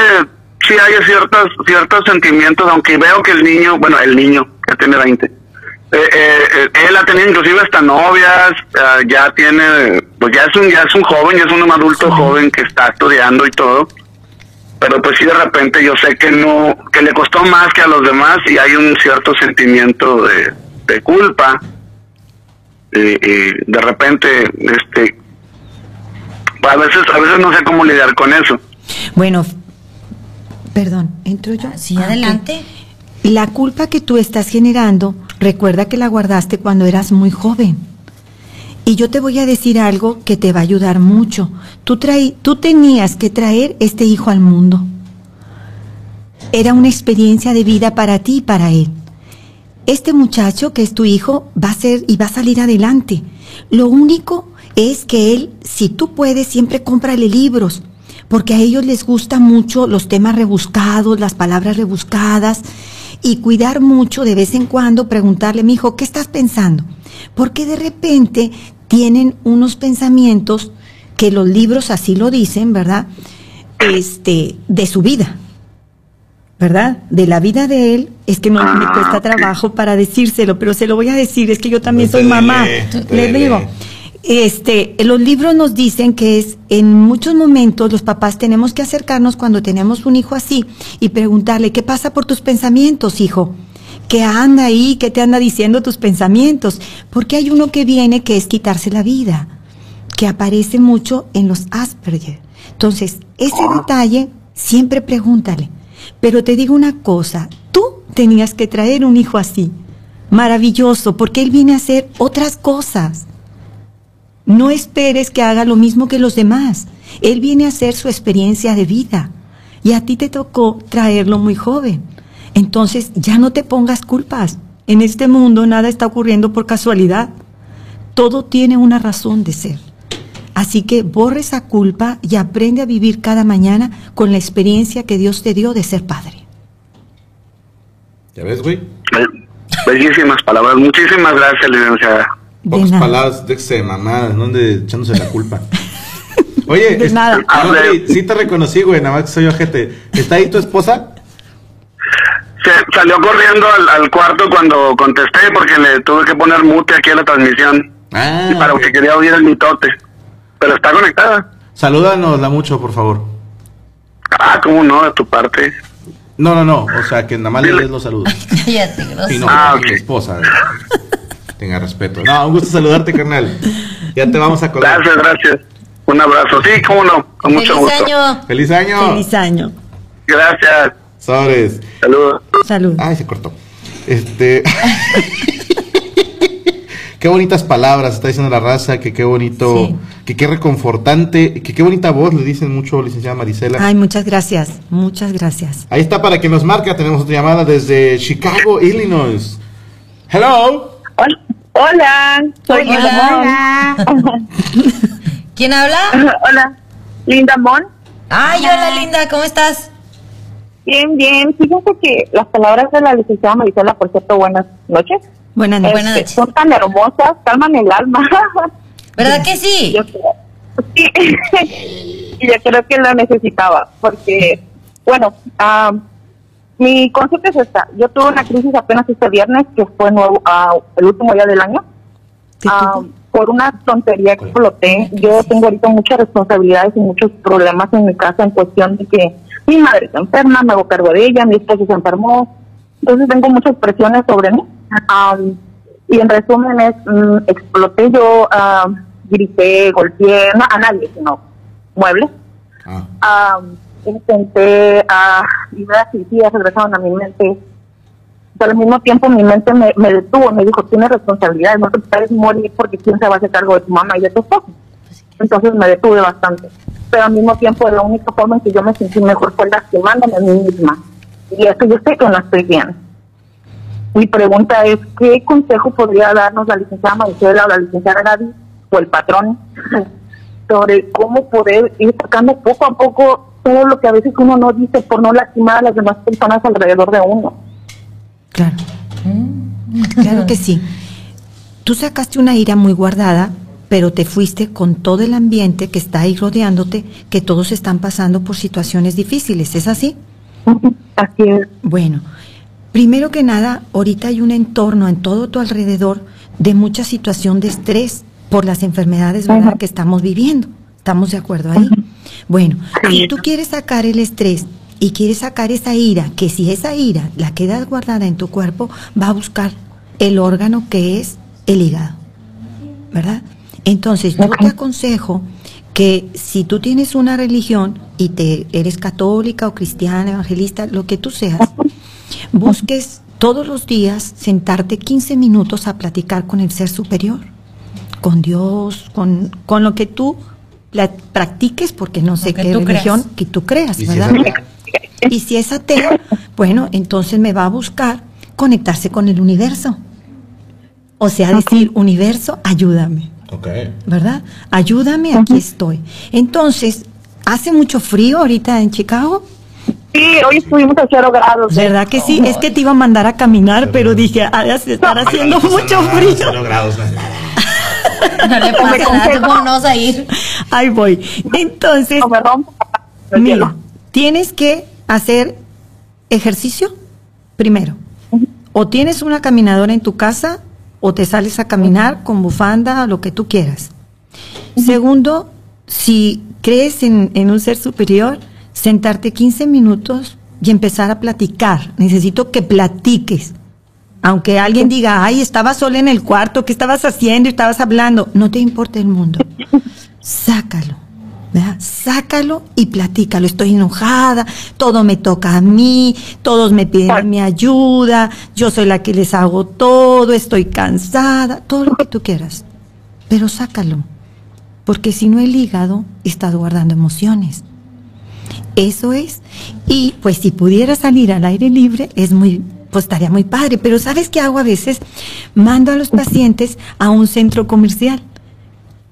sí hay ciertos, ciertos sentimientos, aunque veo que el niño, bueno, el niño, que tiene 20, eh, eh, eh, él ha tenido inclusive hasta novias, ah, ya tiene, pues ya es un, ya es un joven, ya es un adulto joven que está estudiando y todo, pero pues sí de repente yo sé que no, que le costó más que a los demás y hay un cierto sentimiento de, de culpa, de repente, este, a veces, a veces no sé cómo lidiar con eso. Bueno, perdón, ¿entro yo? Sí, Ah, adelante. La culpa que tú estás generando, recuerda que la guardaste cuando eras muy joven. Y yo te voy a decir algo que te va a ayudar mucho. Tú, traí, tú tenías que traer este hijo al mundo. Era una experiencia de vida para ti y para él. Este muchacho que es tu hijo va a ser y va a salir adelante. Lo único es que él, si tú puedes, siempre cómprale libros, porque a ellos les gusta mucho los temas rebuscados, las palabras rebuscadas, y cuidar mucho de vez en cuando preguntarle, mi hijo, ¿qué estás pensando? Porque de repente tienen unos pensamientos que los libros así lo dicen, ¿verdad? Este, de su vida. ¿verdad? De la vida de él, es que no me Ah, cuesta trabajo para decírselo, pero se lo voy a decir, es que yo también soy mamá. Le digo, este, los libros nos dicen que es en muchos momentos los papás tenemos que acercarnos cuando tenemos un hijo así y preguntarle, ¿qué pasa por tus pensamientos, hijo? ¿Qué anda ahí? ¿Qué te anda diciendo tus pensamientos? Porque hay uno que viene que es quitarse la vida, que aparece mucho en los Asperger. Entonces, ese detalle siempre pregúntale. Pero te digo una cosa, tú tenías que traer un hijo así, maravilloso, porque él viene a hacer otras cosas. No esperes que haga lo mismo que los demás. Él viene a hacer su experiencia de vida. Y a ti te tocó traerlo muy joven. Entonces ya no te pongas culpas. En este mundo nada está ocurriendo por casualidad. Todo tiene una razón de ser. Así que borre esa culpa y aprende a vivir cada mañana con la experiencia que Dios te dio de ser padre. ¿Ya ves, güey? Be- Bellísimas palabras. Muchísimas gracias, licenciada. Pocas nada. palabras, déjese de mamadas, no ande echándose la culpa. Oye, De es- nada. no, sí, sí te reconocí, güey, nada más que soy ojete. ¿Está ahí tu esposa? Se salió corriendo al, al cuarto cuando contesté porque le tuve que poner mute aquí a la transmisión. Ah, para ok. que quería oír el mitote. Pero está conectada. Salúdanosla mucho, por favor. Ah, ¿cómo no? De tu parte. No, no, no, o sea, que nada más le des los saludos. Ya te grosero. Sí, no, Ah, mi ok. esposa. Tenga respeto. No, un gusto saludarte, carnal. Ya te vamos a colgar. Gracias, gracias. Un abrazo. Sí, cómo no. Con mucho Feliz gusto. año. ¡Feliz año! Feliz año. Gracias. Sobres. Saludos. Salud. Ay, se cortó. Este. qué bonitas palabras está diciendo la raza, que qué bonito, Sí. que qué reconfortante, que qué bonita voz le dicen mucho, licenciada Marisela. Ay, muchas gracias. Muchas gracias. Ahí está para que nos marque, tenemos otra llamada desde Chicago, Illinois. Hello. Hola, soy Hola. Linda Mon. ¿Quién habla? Hola, Linda Mon. Ay, hola Linda, ¿cómo estás? Bien, bien. Fíjense que las palabras de la licenciada Marisela, por cierto, buenas noches. Buenas este, Buenas noches. Son tan hermosas, calman el alma. ¿Verdad que sí? Yo creo- sí. y yo creo que lo necesitaba, porque, bueno, ah, mi concepto es esta. Yo tuve una crisis apenas este viernes, que fue nuevo, ah, el último día del año. ¿Qué Ah, tipo? por una tontería que exploté. Yo tengo ahorita muchas responsabilidades y muchos problemas en mi casa en cuestión de que mi madre está enferma, me hago cargo de ella, mi esposo se enfermó. Entonces tengo muchas presiones sobre mí. Am, y en resumen es, mm, exploté yo, am, grité, golpeé, no a nadie, sino muebles. Ah. Am, intenté, uh, ideas suicidas regresaron a mi mente. Pero al mismo tiempo mi mente me, me detuvo, me dijo, tienes responsabilidades, no te puedes morir porque quién se va a hacer cargo de tu mamá y de tu esposo. Entonces me detuve bastante. Pero al mismo tiempo la única forma en que yo me sentí mejor fue lastimándome a mí misma. Y eso yo sé que no estoy bien. Mi pregunta es, ¿qué consejo podría darnos la licenciada Maricela o la licenciada Gaby o el patrón sobre cómo poder ir sacando poco a poco todo lo que a veces uno no dice por no lastimar a las demás personas alrededor de uno? Claro. Claro que sí. Tú sacaste una ira muy guardada, pero te fuiste con todo el ambiente que está ahí rodeándote, que todos están pasando por situaciones difíciles. ¿Es así? Así es. Bueno, primero que nada, ahorita hay un entorno en todo tu alrededor de mucha situación de estrés por las enfermedades ¿verdad? que estamos viviendo. ¿Estamos de acuerdo ahí? Bueno, si tú quieres sacar el estrés y quieres sacar esa ira, que si esa ira la queda guardada en tu cuerpo, va a buscar el órgano que es el hígado. ¿Verdad? Entonces, yo te aconsejo que si tú tienes una religión y te eres católica o cristiana, evangelista, lo que tú seas, busques todos los días sentarte 15 minutos a platicar con el ser superior, con Dios, con, con lo que tú la practiques, porque no sé qué religión creas. que tú creas, ¿Y si es ¿verdad? atea? y si es ateo, bueno, entonces me va a buscar conectarse con el universo. O sea, decir, universo, ayúdame. Ok. ¿verdad? Ayúdame, aquí estoy. Entonces, ¿hace mucho frío ahorita en Chicago? Sí, hoy estuvimos a cero grados. ¿Verdad que sí? Es que te iba a mandar a caminar, pero dije, ha de estar haciendo mucho frío. Cero grados, no es nada. No le pasa nada, ¿cómo no vas a ir? Ahí voy. Entonces, me rompo mira, tienes que hacer ejercicio primero. O tienes una caminadora en tu casa o te sales a caminar con bufanda, lo que tú quieras. Segundo, si crees en, en un ser superior, sentarte 15 minutos y empezar a platicar. Necesito que platiques. Aunque alguien diga, ay, estabas sola en el cuarto, ¿qué estabas haciendo? Estabas hablando. No te importa el mundo. Sácalo. ¿verdad? Sácalo y platícalo. Estoy enojada, todo me toca a mí, todos me piden mi ayuda, yo soy la que les hago todo, estoy cansada, todo lo que tú quieras. Pero sácalo, porque si no el hígado está guardando emociones. Eso es. Y pues si pudiera salir al aire libre, es muy, pues estaría muy padre. Pero ¿sabes qué hago a veces? Mando a los pacientes a un centro comercial.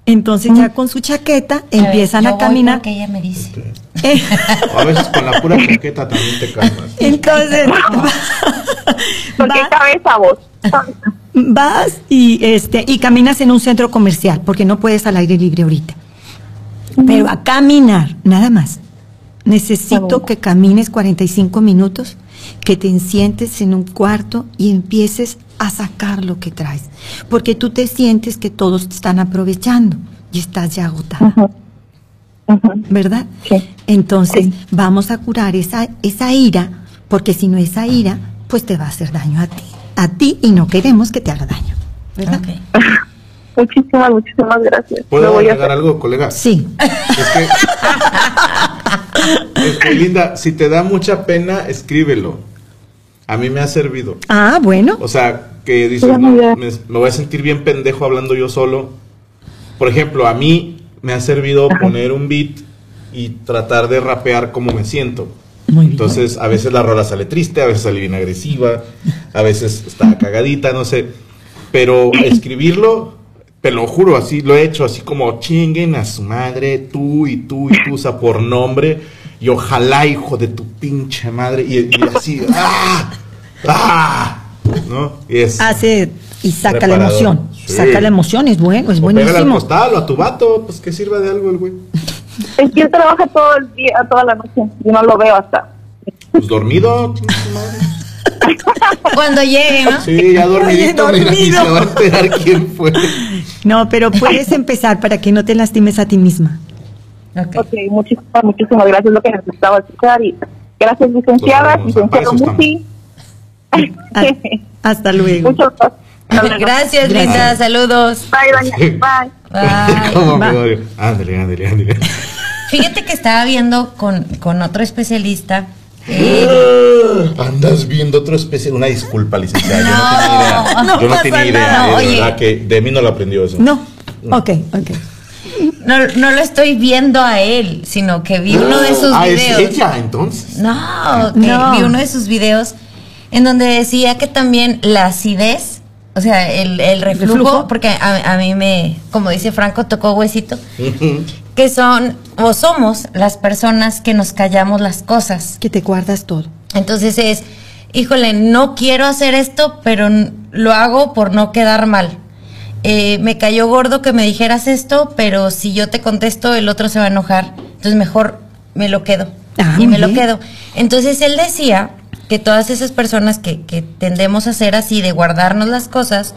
Entonces ya con su chaqueta empiezan Yo a caminar. porque ella me dice. Eh, a veces con la pura chaqueta también te calmas. Entonces, ¿Por qué va- cabeza vos? vas y este y caminas en un centro comercial porque no puedes al aire libre ahorita. Pero a caminar, nada más. Necesito que camines 45 minutos, que te sientes en un cuarto y empieces a sacar lo que traes, porque tú te sientes que todos te están aprovechando y estás ya agotada. ¿Verdad? Entonces, vamos a curar esa esa ira, porque si no esa ira, pues te va a hacer daño a ti, a ti y no queremos que te haga daño. ¿Verdad? Muchísimas, muchísimas gracias. ¿Puedo agregar algo, colega? Sí. Es que, Linda, si te da mucha pena, escríbelo. A mí me ha servido. Ah, bueno. O sea, que dices, no, me, me voy a sentir bien pendejo hablando yo solo. Por ejemplo, a mí me ha servido poner un beat y tratar de rapear como me siento. Entonces, a veces la rola sale triste, a veces sale bien agresiva, a veces está cagadita, no sé. Pero escribirlo, te lo juro, así lo he hecho, así como chinguen a su madre, tú y tú y tú, o sea, por nombre. Y ojalá, hijo de tu pinche madre. Y, y así, ¡ah! ¡ah! ¿No? Y es. Hace y saca la emoción. Sí. Saca la emoción, es bueno, es o pégale al buenísimo. costal o a tu vato, pues que sirva de algo el güey. Es que él trabaja todo el día, toda la noche. Yo no lo veo hasta. Pues dormido. Cuando llegue, ¿no? Sí, ya dormidito, mira, y dormido. se va a enterar quién fue. No, pero puedes empezar para que no te lastimes a ti misma. Ok, muchísimas, muchísimas gracias. Lo que necesitaba escuchar. Y gracias, licenciada. Licenciado Musi. Hasta luego. Muchas gracias. Gracias, Linda. Saludos. Bye, doña. Bye. Bye. ¿Cómo me Bye. odio? Ándale, ándale, ándale. Fíjate que estaba viendo con, con otro especialista. Andas viendo otra especie. Una disculpa, licenciada. yo no tenía idea. no yo no tenía idea. nada. eh, de Oye. verdad que de mí no lo aprendió eso. No. Ok, ok. No, no lo estoy viendo a él, sino que vi uno de sus ah, videos. es ella, entonces. No, No. vi uno de sus videos en donde decía que también la acidez, o sea, el, el reflujo, ¿Reflujo? porque a, a mí me, como dice Franco, tocó huesito, que son o somos las personas que nos callamos las cosas. Que te guardas todo. Entonces es, híjole, no quiero hacer esto, pero lo hago por no quedar mal. Eh, me cayó gordo que me dijeras esto, pero si yo te contesto, el otro se va a enojar. Entonces mejor me lo quedo. Ah, y me lo quedo. Entonces él decía que todas esas personas que, que tendemos a ser así, de guardarnos las cosas,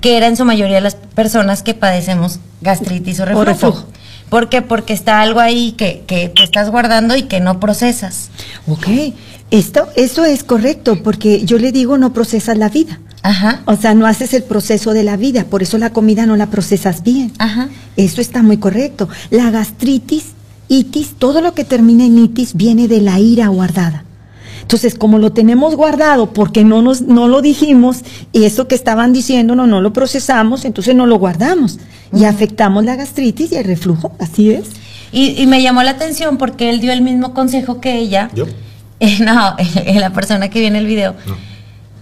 que era en su mayoría las personas que padecemos gastritis o reflujo. reflujo. ¿Por qué? Porque está algo ahí que, que te estás guardando y que no procesas. Ok. Esto, eso es correcto, porque yo le digo no procesas la vida. Ajá. O sea, no haces el proceso de la vida, por eso la comida no la procesas bien. Ajá. Eso está muy correcto. La gastritis, itis, todo lo que termina en itis viene de la ira guardada. Entonces, como lo tenemos guardado porque no nos no lo dijimos y eso que estaban diciendo no no lo procesamos, entonces no lo guardamos y afectamos la gastritis y el reflujo, así es. Y, y me llamó la atención porque él dio el mismo consejo que ella. ¿Yo? Eh, no, la persona que viene el video.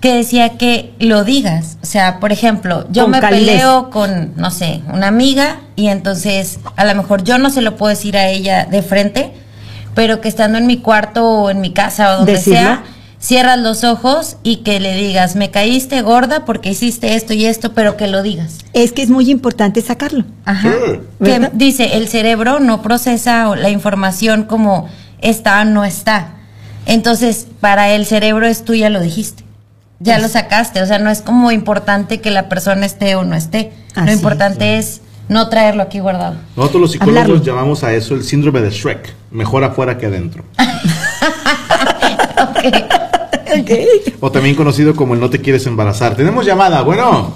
Que decía que lo digas. O sea, por ejemplo, yo Con me calidez. peleo con, no sé, una amiga y entonces a lo mejor yo no se lo puedo decir a ella de frente, pero que estando en mi cuarto o en mi casa o donde Decirlo. sea, cierras los ojos y que le digas, me caíste gorda porque hiciste esto y esto, pero que lo digas. Es que es muy importante sacarlo. Ajá. Que dice, el cerebro no procesa la información como está o no está. Entonces, para el cerebro es tú ya lo dijiste. Ya lo sacaste. O sea, no es como importante que la persona esté o no esté. Así lo importante es no traerlo aquí guardado. Nosotros los psicólogos Hablarlo. llamamos a eso el síndrome de Shrek. Mejor afuera que adentro. O también conocido como el no te quieres embarazar. Tenemos llamada, bueno.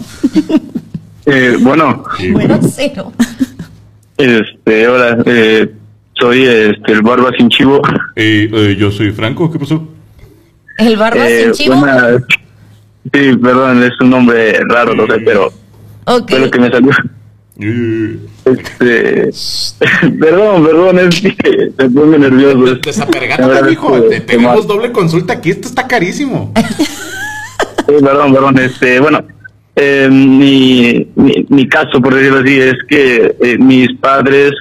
Eh, bueno, Bueno, cero. este, hola, eh, soy este, el Barba Sin Chivo. Eh, yo soy Franco, ¿qué pasó? El barba Eh, sin chivo. buena- sí, perdón, es un nombre raro, lo sé, pero Ok. fue lo que me salió. Eh, Este, perdón, perdón, es que me pongo nervioso. Hijo. es que- Te- Tenemos doble consulta aquí. Esto está carísimo. Sí, perdón, perdón. Este, bueno, eh, mi, mi, mi caso, por decirlo así, es que eh, mis padres,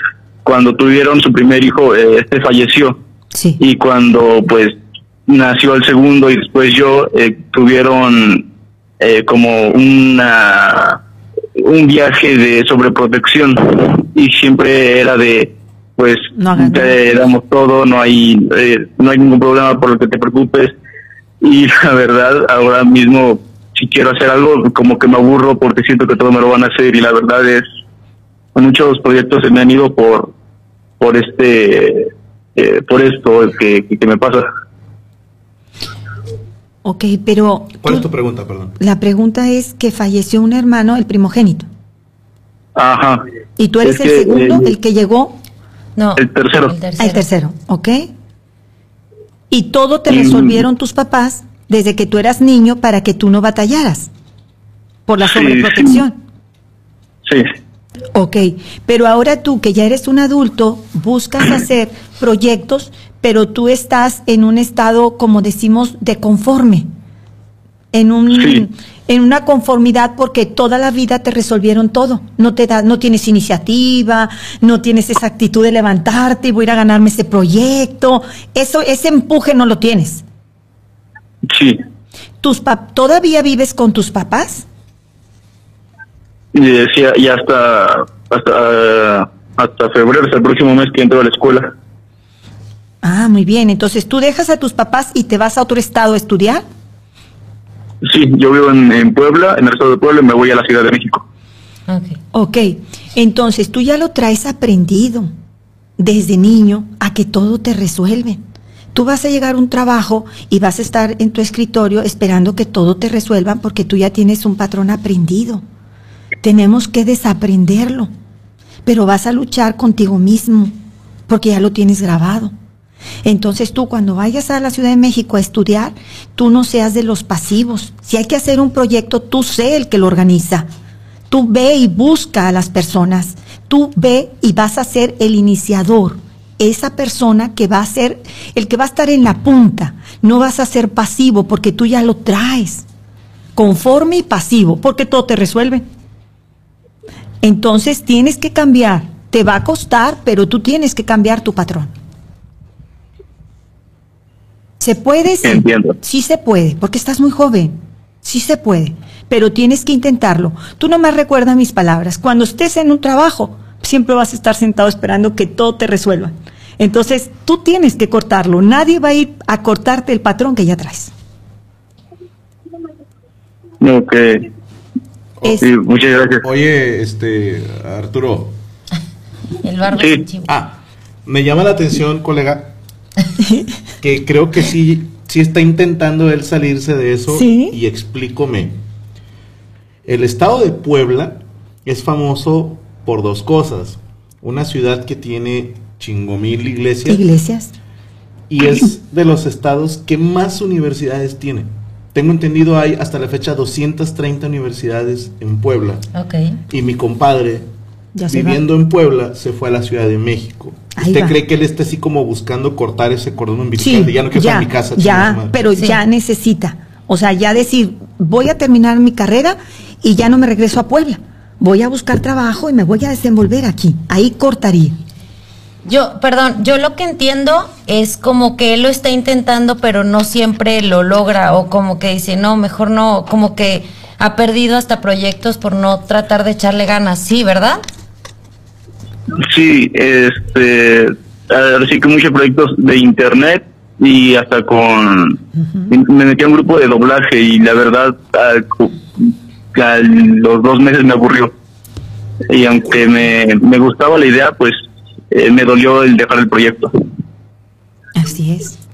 cuando tuvieron su primer hijo, eh, este falleció. Sí. Y cuando, pues, nació el segundo y después yo, eh, tuvieron eh, como una un viaje de sobreprotección. Y siempre era de pues te damos todo no hay eh, no hay ningún problema por lo que te preocupes. Y la verdad ahora mismo si quiero hacer algo como que me aburro porque siento que todo me lo van a hacer. Y la verdad es muchos proyectos se me han ido por por este eh, por esto que, que me pasa Ok, pero... ¿Cuál es tu pregunta, perdón? La pregunta es que falleció un hermano, el primogénito. Ajá. ¿Y tú eres el segundo, eh, el que llegó? No. El tercero. El tercero. Ah, el tercero, ok. Y todo te resolvieron tus papás desde que tú eras niño para que tú no batallaras por la Sí, sobreprotección. Sí. Ok, pero ahora tú que ya eres un adulto, buscas hacer proyectos, pero tú estás en un estado, como decimos, de conforme, en un en una conformidad porque toda la vida te resolvieron todo. No te da, no tienes iniciativa, no tienes esa actitud de levantarte y voy a ir a ganarme ese proyecto. Eso, ese empuje no lo tienes. Sí. ¿Tus pap ¿Todavía vives con tus papás? Y decía, y hasta hasta hasta febrero, hasta el próximo mes que entro a la escuela. Ah, muy bien. Entonces tú dejas a tus papás y te vas a otro estado a estudiar. Sí, yo vivo en, en Puebla, en el estado de Puebla, y me voy a la Ciudad de México. Ok, entonces tú ya lo traes aprendido desde niño a que todo te resuelven. Tú vas a llegar a un trabajo y vas a estar en tu escritorio esperando que todo te resuelvan porque tú ya tienes un patrón aprendido. Tenemos que desaprenderlo, pero vas a luchar contigo mismo porque ya lo tienes grabado. Entonces tú cuando vayas a la Ciudad de México a estudiar, tú no seas de los pasivos. Si hay que hacer un proyecto, tú sé el que lo organiza. Tú ve y busca a las personas. Tú ve y vas a ser el iniciador. Esa persona que va a ser, el que va a estar en la punta. No vas a ser pasivo porque tú ya lo traes. Conforme y pasivo, porque todo te resuelve. Entonces tienes que cambiar. Te va a costar, pero tú tienes que cambiar tu patrón. ¿Se puede? Sí. Entiendo. Sí se puede, porque estás muy joven. Sí se puede, pero tienes que intentarlo. Tú no me recuerdas mis palabras. Cuando estés en un trabajo, siempre vas a estar sentado esperando que todo te resuelva. Entonces, tú tienes que cortarlo. Nadie va a ir a cortarte el patrón que ya traes. Ok. Es- Sí, muchas gracias. Oye, este, Arturo. El Sí. Ah, me llama la atención, colega, que creo que sí, sí está intentando él salirse de eso. Sí. Y explícome. El estado de Puebla es famoso por dos cosas. Una ciudad que tiene chingomil iglesias Iglesias. y es de los estados que más universidades tiene. Tengo entendido hay hasta la fecha 230 universidades en Puebla. Ok. Y mi compadre, Ya se viviendo en Puebla, se fue a la Ciudad de México. Ahí ¿Usted va. cree que él está así como buscando cortar ese cordón umbilical? de ya no quiero ya, en mi casa. ya, chinga su madre"? pero ya necesita. O sea, ya decir, voy a terminar mi carrera y ya no me regreso a Puebla. Voy a buscar trabajo y me voy a desenvolver aquí. Ahí cortaría. Yo, perdón, yo lo que entiendo es como que él lo está intentando, pero no siempre lo logra, o como que dice, no, mejor no, como que ha perdido hasta proyectos por no tratar de echarle ganas, sí, ¿verdad? Sí, este, ahora sí que muchos proyectos de internet y hasta con, me metí a un grupo de doblaje y la verdad a los dos meses me aburrió. Y aunque me, me gustaba la idea, pues eh, me dolió el dejar el proyecto. Así es.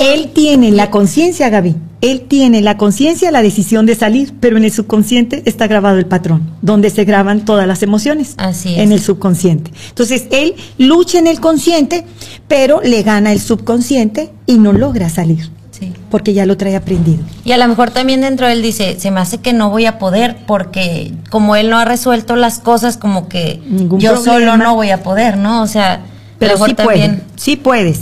Él tiene la conciencia, Gaby. Él tiene la conciencia, la decisión de salir, pero en el subconsciente está grabado el patrón, donde se graban todas las emociones. Así es. En el subconsciente. Entonces, él lucha en el consciente, pero le gana el subconsciente y no logra salir, Sí. porque ya lo trae aprendido. Y a lo mejor también dentro de él dice, se me hace que no voy a poder porque como él no ha resuelto las cosas, como que Ningún yo problema. solo no voy a poder, ¿no? O sea, a lo Pero mejor sí también puede, sí puedes.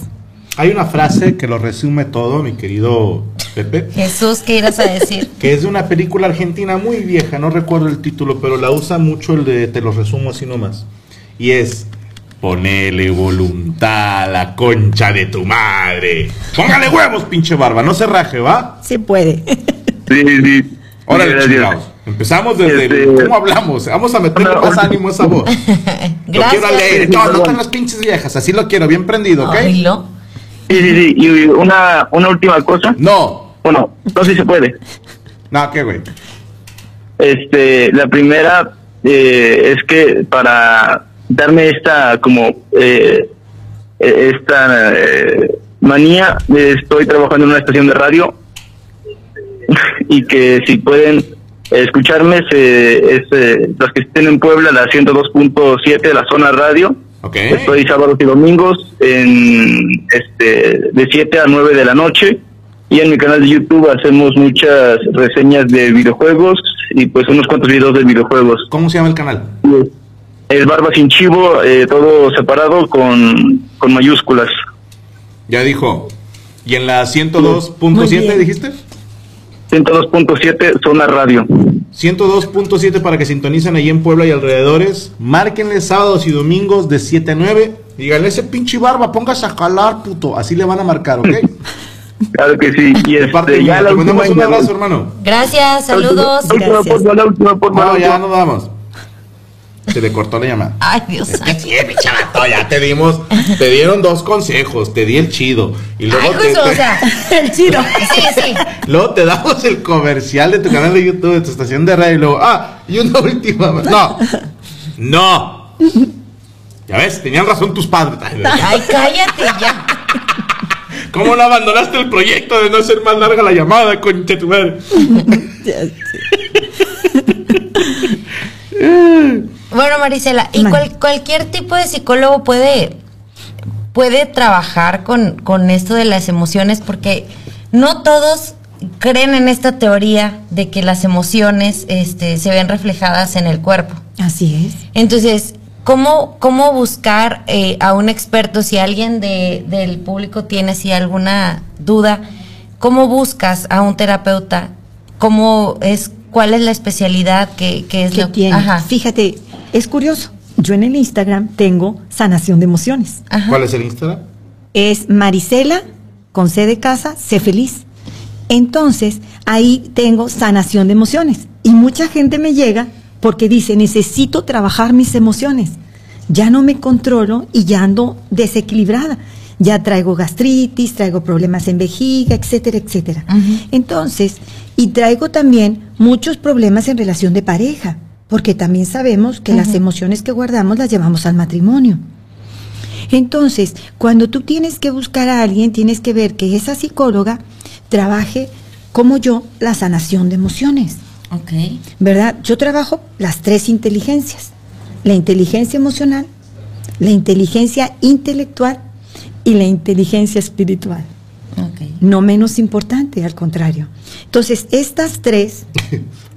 Hay una frase que lo resume todo, mi querido Pepe, Jesús, ¿qué irás a decir? que es de una película argentina muy vieja, no recuerdo el título, pero la usa mucho el de, te lo resumo así nomás. Y es, ponele voluntad a la concha de tu madre. Póngale huevos, pinche barba, no se raje, ¿va? Sí puede. Sí, sí. Órale, chingados. Empezamos desde el- Este- ¿Cómo hablamos? Vamos a meterle No, más ahorita- ánimo a esa voz. Lo Gracias. quiero alegre. No, no Perdón. están las pinches viejas. Así lo quiero, bien prendido, ¿ok? Ay, ¿lo? Sí, sí, sí. Y una, una última cosa. No. Bueno, no sé si se puede. No, ¿qué, güey? Este, la primera eh, es que para darme esta como eh, eh, esta eh, manía estoy trabajando en una estación de radio y que si pueden escucharme se, es, eh, los que estén en Puebla la 102.7 de la zona radio Estoy sábados y domingos en este de 7 a 9 de la noche y en mi canal de YouTube hacemos muchas reseñas de videojuegos y pues unos cuantos videos de videojuegos. ¿Cómo se llama el canal? El Barba Sin Chivo, eh, todo separado con, con mayúsculas. Ya dijo. ¿Y en la Muy 102.7 bien. dijiste? 102.7 Zona Radio. 102.7 para que sintonicen ahí en Puebla y alrededores. Márquenle sábados y domingos de 7 a 9. Díganle ese pinche barba, póngase a jalar, puto. Así le van a marcar, ¿ok? Claro que sí. Y este, ya la Te última mandamos un abrazo, hermano. Gracias, saludos. La última, Gracias. porfa, la última, porfa, la No, ya nos vamos. Se le cortó la llamada. Ay, Dios sí, mi chavato, ya te dimos, te dieron dos consejos, te di el chido. Y luego, Ay, te, justo, o te- sea. El chino. Sí, sí. luego te damos el comercial de tu canal de YouTube, de tu estación de radio. Y luego, ah, y una última. No, no. Ya ves, tenían razón tus padres. Ay, cállate ya. ¿Cómo no abandonaste el proyecto de no ser más larga la llamada, concha tu madre? Bueno, Marisela, ¿y cual- cualquier tipo de psicólogo puede, puede trabajar con, con esto de las emociones? Porque no todos creen en esta teoría de que las emociones este, se ven reflejadas en el cuerpo. Así es. Entonces, ¿cómo, cómo buscar eh, a un experto si alguien de- del público tiene así alguna duda? ¿Cómo buscas a un terapeuta? ¿Cómo es, cuál es la especialidad que, que es que lo tiene. Ajá. Fíjate, es curioso. Yo en el Instagram tengo sanación de emociones. Ajá. ¿Cuál es el Instagram? Es Marisela, con C de casa, sé feliz. Entonces, ahí tengo sanación de emociones. Y mucha gente me llega porque dice, necesito trabajar mis emociones. Ya no me controlo y ya ando desequilibrada. Ya traigo gastritis, traigo problemas en vejiga, etcétera, etcétera. Entonces, y traigo también muchos problemas en relación de pareja, porque también sabemos que las emociones que guardamos las llevamos al matrimonio. Entonces, cuando tú tienes que buscar a alguien, tienes que ver que esa psicóloga trabaje como yo la sanación de emociones, Ok. ¿verdad? Yo trabajo las tres inteligencias, la inteligencia emocional, la inteligencia intelectual y la inteligencia espiritual. No menos importante, al contrario. Entonces, estas tres,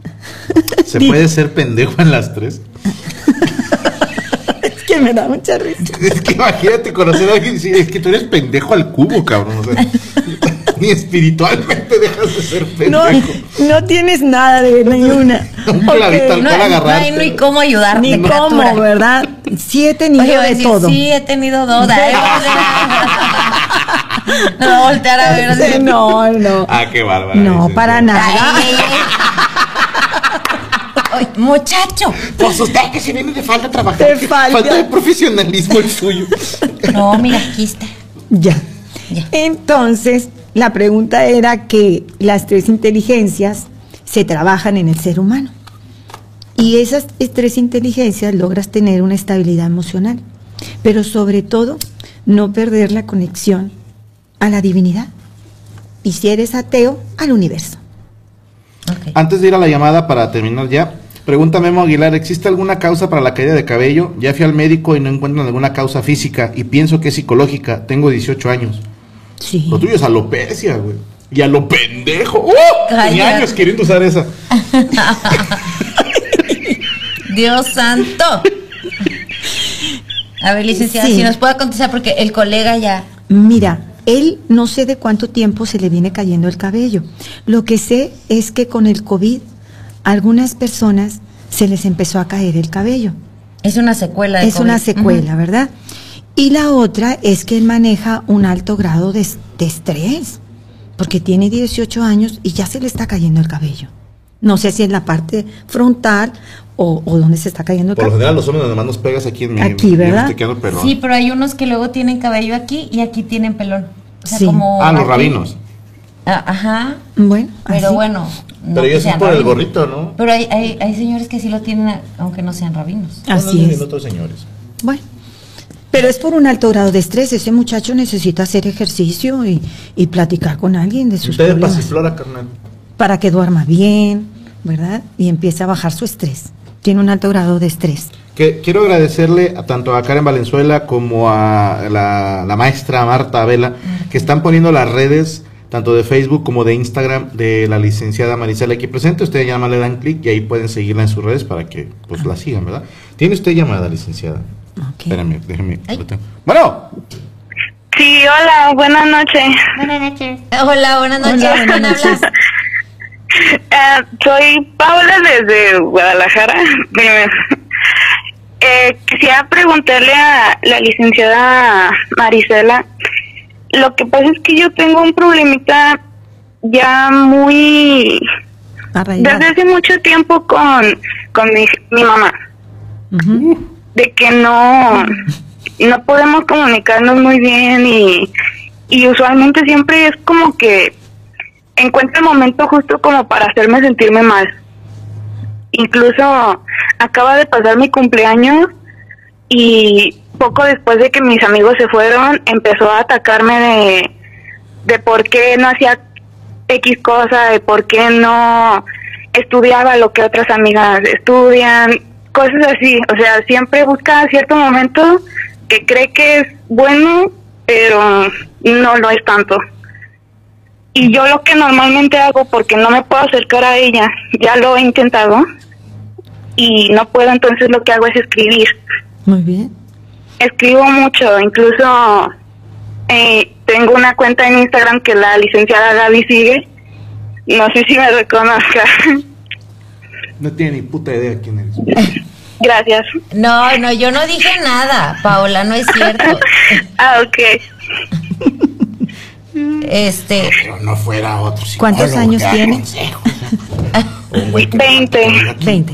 ¿Se puede ser pendejo en las tres? es que me da mucha risa. Es que imagínate conocer a alguien y decir, es que tú eres pendejo al cubo, cabrón. O sea, ni espiritualmente dejas de ser No, pendejo. no tienes nada de ninguna. Un No, no hay ni cómo ayudarte. Ni cómo. ¿verdad? Sí he tenido Oye, de decir, todo. Sí, he tenido dos. No va a voltear a ver. así. No, no. Ah, qué bárbaro. No, para nada. Ay, ay, muchacho. Pues usted que se viene de falta trabajar. Te que falta. de profesionalismo el suyo. No, mira, aquí está. Ya. Ya. Entonces, la pregunta era que las tres inteligencias se trabajan en el ser humano. Y esas tres inteligencias logras tener una estabilidad emocional, pero sobre todo no perder la conexión a la divinidad. Y si eres ateo, al universo. Antes de ir a la llamada para terminar ya, pregunta Memo Aguilar, ¿existe alguna causa para la caída de cabello? Ya fui al médico y no encuentran alguna causa física y pienso que es psicológica. Tengo 18 años. Sí. Lo tuyo es alopecia, güey. Y a lo pendejo. ¡Uh! Tenía años queriendo usar esa. Dios santo. A ver, licenciada, Sí. si nos puede contestar, porque el colega ya. Mira, él no sé de cuánto tiempo se le viene cayendo el cabello. Lo que sé es que con el COVID, a algunas personas se les empezó a caer el cabello. Es una secuela de Es una secuela, ¿verdad? Y la otra es que él maneja un alto grado de, de estrés, porque tiene 18 años y ya se le está cayendo el cabello. No sé si en la parte frontal o, o donde se está cayendo el Por lo general, los hombres nada más nos pegas aquí en mi. Aquí, me ¿verdad? quedando pelón. Sí, pero hay unos que luego tienen cabello aquí y aquí tienen pelón. O sea, Sí. como Ah, los aquí. rabinos. Ah, Ajá. Bueno, Pero así. bueno. no Pero ellos son por el gorrito, ¿no? Pero hay, hay, hay señores que sí lo tienen, aunque no sean rabinos. Así y es. otros señores. Bueno, pero es por un alto grado de estrés. Ese muchacho necesita hacer ejercicio y, y platicar con alguien de sus Usted es problemas pasiflora, carnal. para que duerma bien, ¿verdad? Y empiece a bajar su estrés. Tiene un alto grado de estrés. Que quiero agradecerle a tanto a Karen Valenzuela como a la, la maestra Marta Vela que están poniendo las redes tanto de Facebook como de Instagram de la licenciada Marisela aquí presente. Ustedes ya le dan clic y ahí pueden seguirla en sus redes para que pues la sigan, ¿verdad? ¿Tiene usted llamada, licenciada? Espérame, déjeme. lo tengo. Bueno, Sí, hola, buenas noches. Buenas noches. Hola, buenas noches. ¿Quién hablas? Eh, soy Paula desde Guadalajara. Eh, quisiera preguntarle a la licenciada Marisela. Lo que pasa es que yo tengo un problemita ya muy... Arraigado. Desde hace mucho tiempo con, con mi, mi mamá. De que no, no podemos comunicarnos muy bien y, y usualmente siempre es como que encuentro el momento justo como para hacerme sentirme mal. Incluso acaba de pasar mi cumpleaños y poco después de que mis amigos se fueron empezó a atacarme de, de por qué no hacía X cosa, de por qué no estudiaba lo que otras amigas estudian, cosas así. O sea, siempre busca cierto momento que cree que es bueno, pero no lo es tanto. Y yo lo que normalmente hago, porque no me puedo acercar a ella, ya lo he intentado, y no puedo, entonces lo que hago es escribir. Muy bien. Escribo mucho, incluso eh, tengo una cuenta en Instagram que la licenciada Gaby sigue. No sé si me reconozca. no tiene ni puta idea quién eres. Gracias. No, no, yo no dije nada, Paola, no es cierto. ah, ok. Este. Pero no fuera otro. ¿Cuántos años tiene? consejos. Un güey que- Veinte. 20.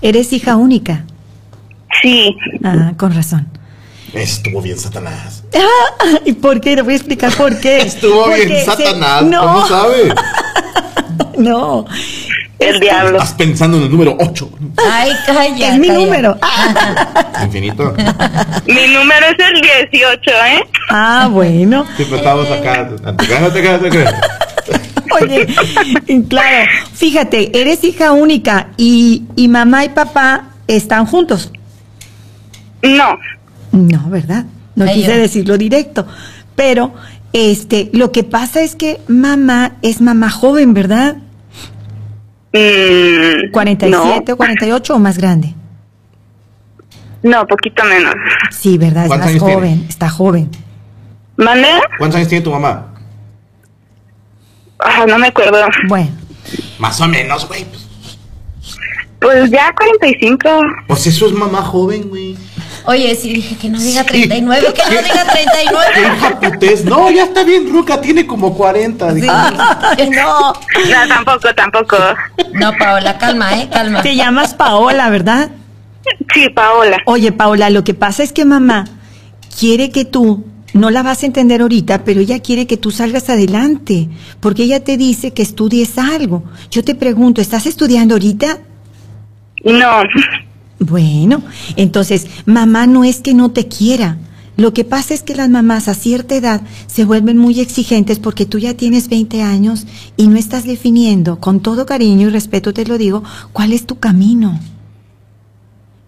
¿Eres hija única? Sí. Ah, con razón. Estuvo bien Satanás. Ah, ¿Y por qué? Le voy a explicar por qué. Estuvo Porque bien se- Satanás. No, ¿Cómo sabe? no. El diablo. Estás pensando en el número 8. Ay, calla. Es mi calla. número. Infinito. Mi número es el 18, ¿eh? Ah, bueno. Sí, pero estábamos acá. No te creas, no te creas, no te creas. Oye, claro, fíjate, eres hija única y, y mamá y papá están juntos. No. No, ¿verdad? No Ay, quise yo. decirlo directo. Pero, este, lo que pasa es que mamá es mamá joven, ¿verdad? Mm, 47 o 48 o más grande. No, poquito menos. Sí, ¿verdad? Es ¿Cuántos más tiene? joven, está joven. ¿Mande? ¿Cuántos años tiene tu mamá? Ah, no me acuerdo. Bueno, Más o menos, güey. Pues ya 45. Pues eso es mamá joven, güey. Oye, sí, dije que no diga 39, que no diga 39. ¿Qué putés? No, ya está bien, Ruca, tiene como 40. dije. Ay, no. No, tampoco, tampoco. No, Paola, calma, ¿eh? Calma. Te llamas Paola, ¿verdad? Sí, Paola. Oye, Paola, lo que pasa es que mamá quiere que tú, no la vas a entender ahorita, pero ella quiere que tú salgas adelante, porque ella te dice que estudies algo. Yo te pregunto, ¿estás estudiando ahorita? No. Bueno, entonces, mamá no es que no te quiera. Lo que pasa es que las mamás a cierta edad se vuelven muy exigentes porque tú ya tienes 20 años y no estás definiendo, con todo cariño y respeto te lo digo, cuál es tu camino.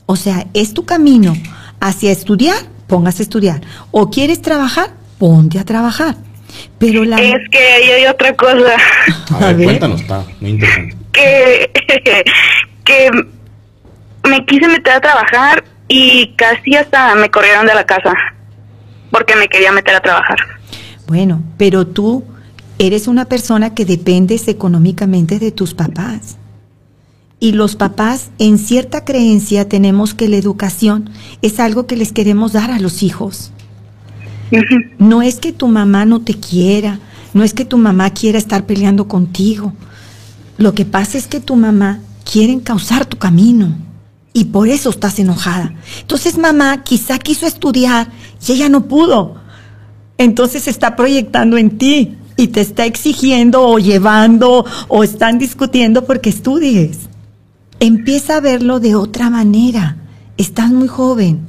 O sea, es tu camino hacia estudiar, póngase a estudiar. O quieres trabajar, ponte a trabajar. Pero la... Es que ahí hay otra cosa. A ver, cuéntanos, está muy interesante. Que, que me quise meter a trabajar y casi hasta me corrieron de la casa. Porque me quería meter a trabajar. Bueno, pero tú eres una persona que dependes económicamente de tus papás. Y los papás, en cierta creencia, tenemos que la educación es algo que les queremos dar a los hijos. No es que tu mamá no te quiera, no es que tu mamá quiera estar peleando contigo. Lo que pasa es que tu mamá quiere encauzar tu camino y por eso estás enojada. Entonces mamá quizá quiso estudiar y ella no pudo. Entonces se está proyectando en ti y te está exigiendo o llevando o están discutiendo porque estudies. Empieza a verlo de otra manera. Estás muy joven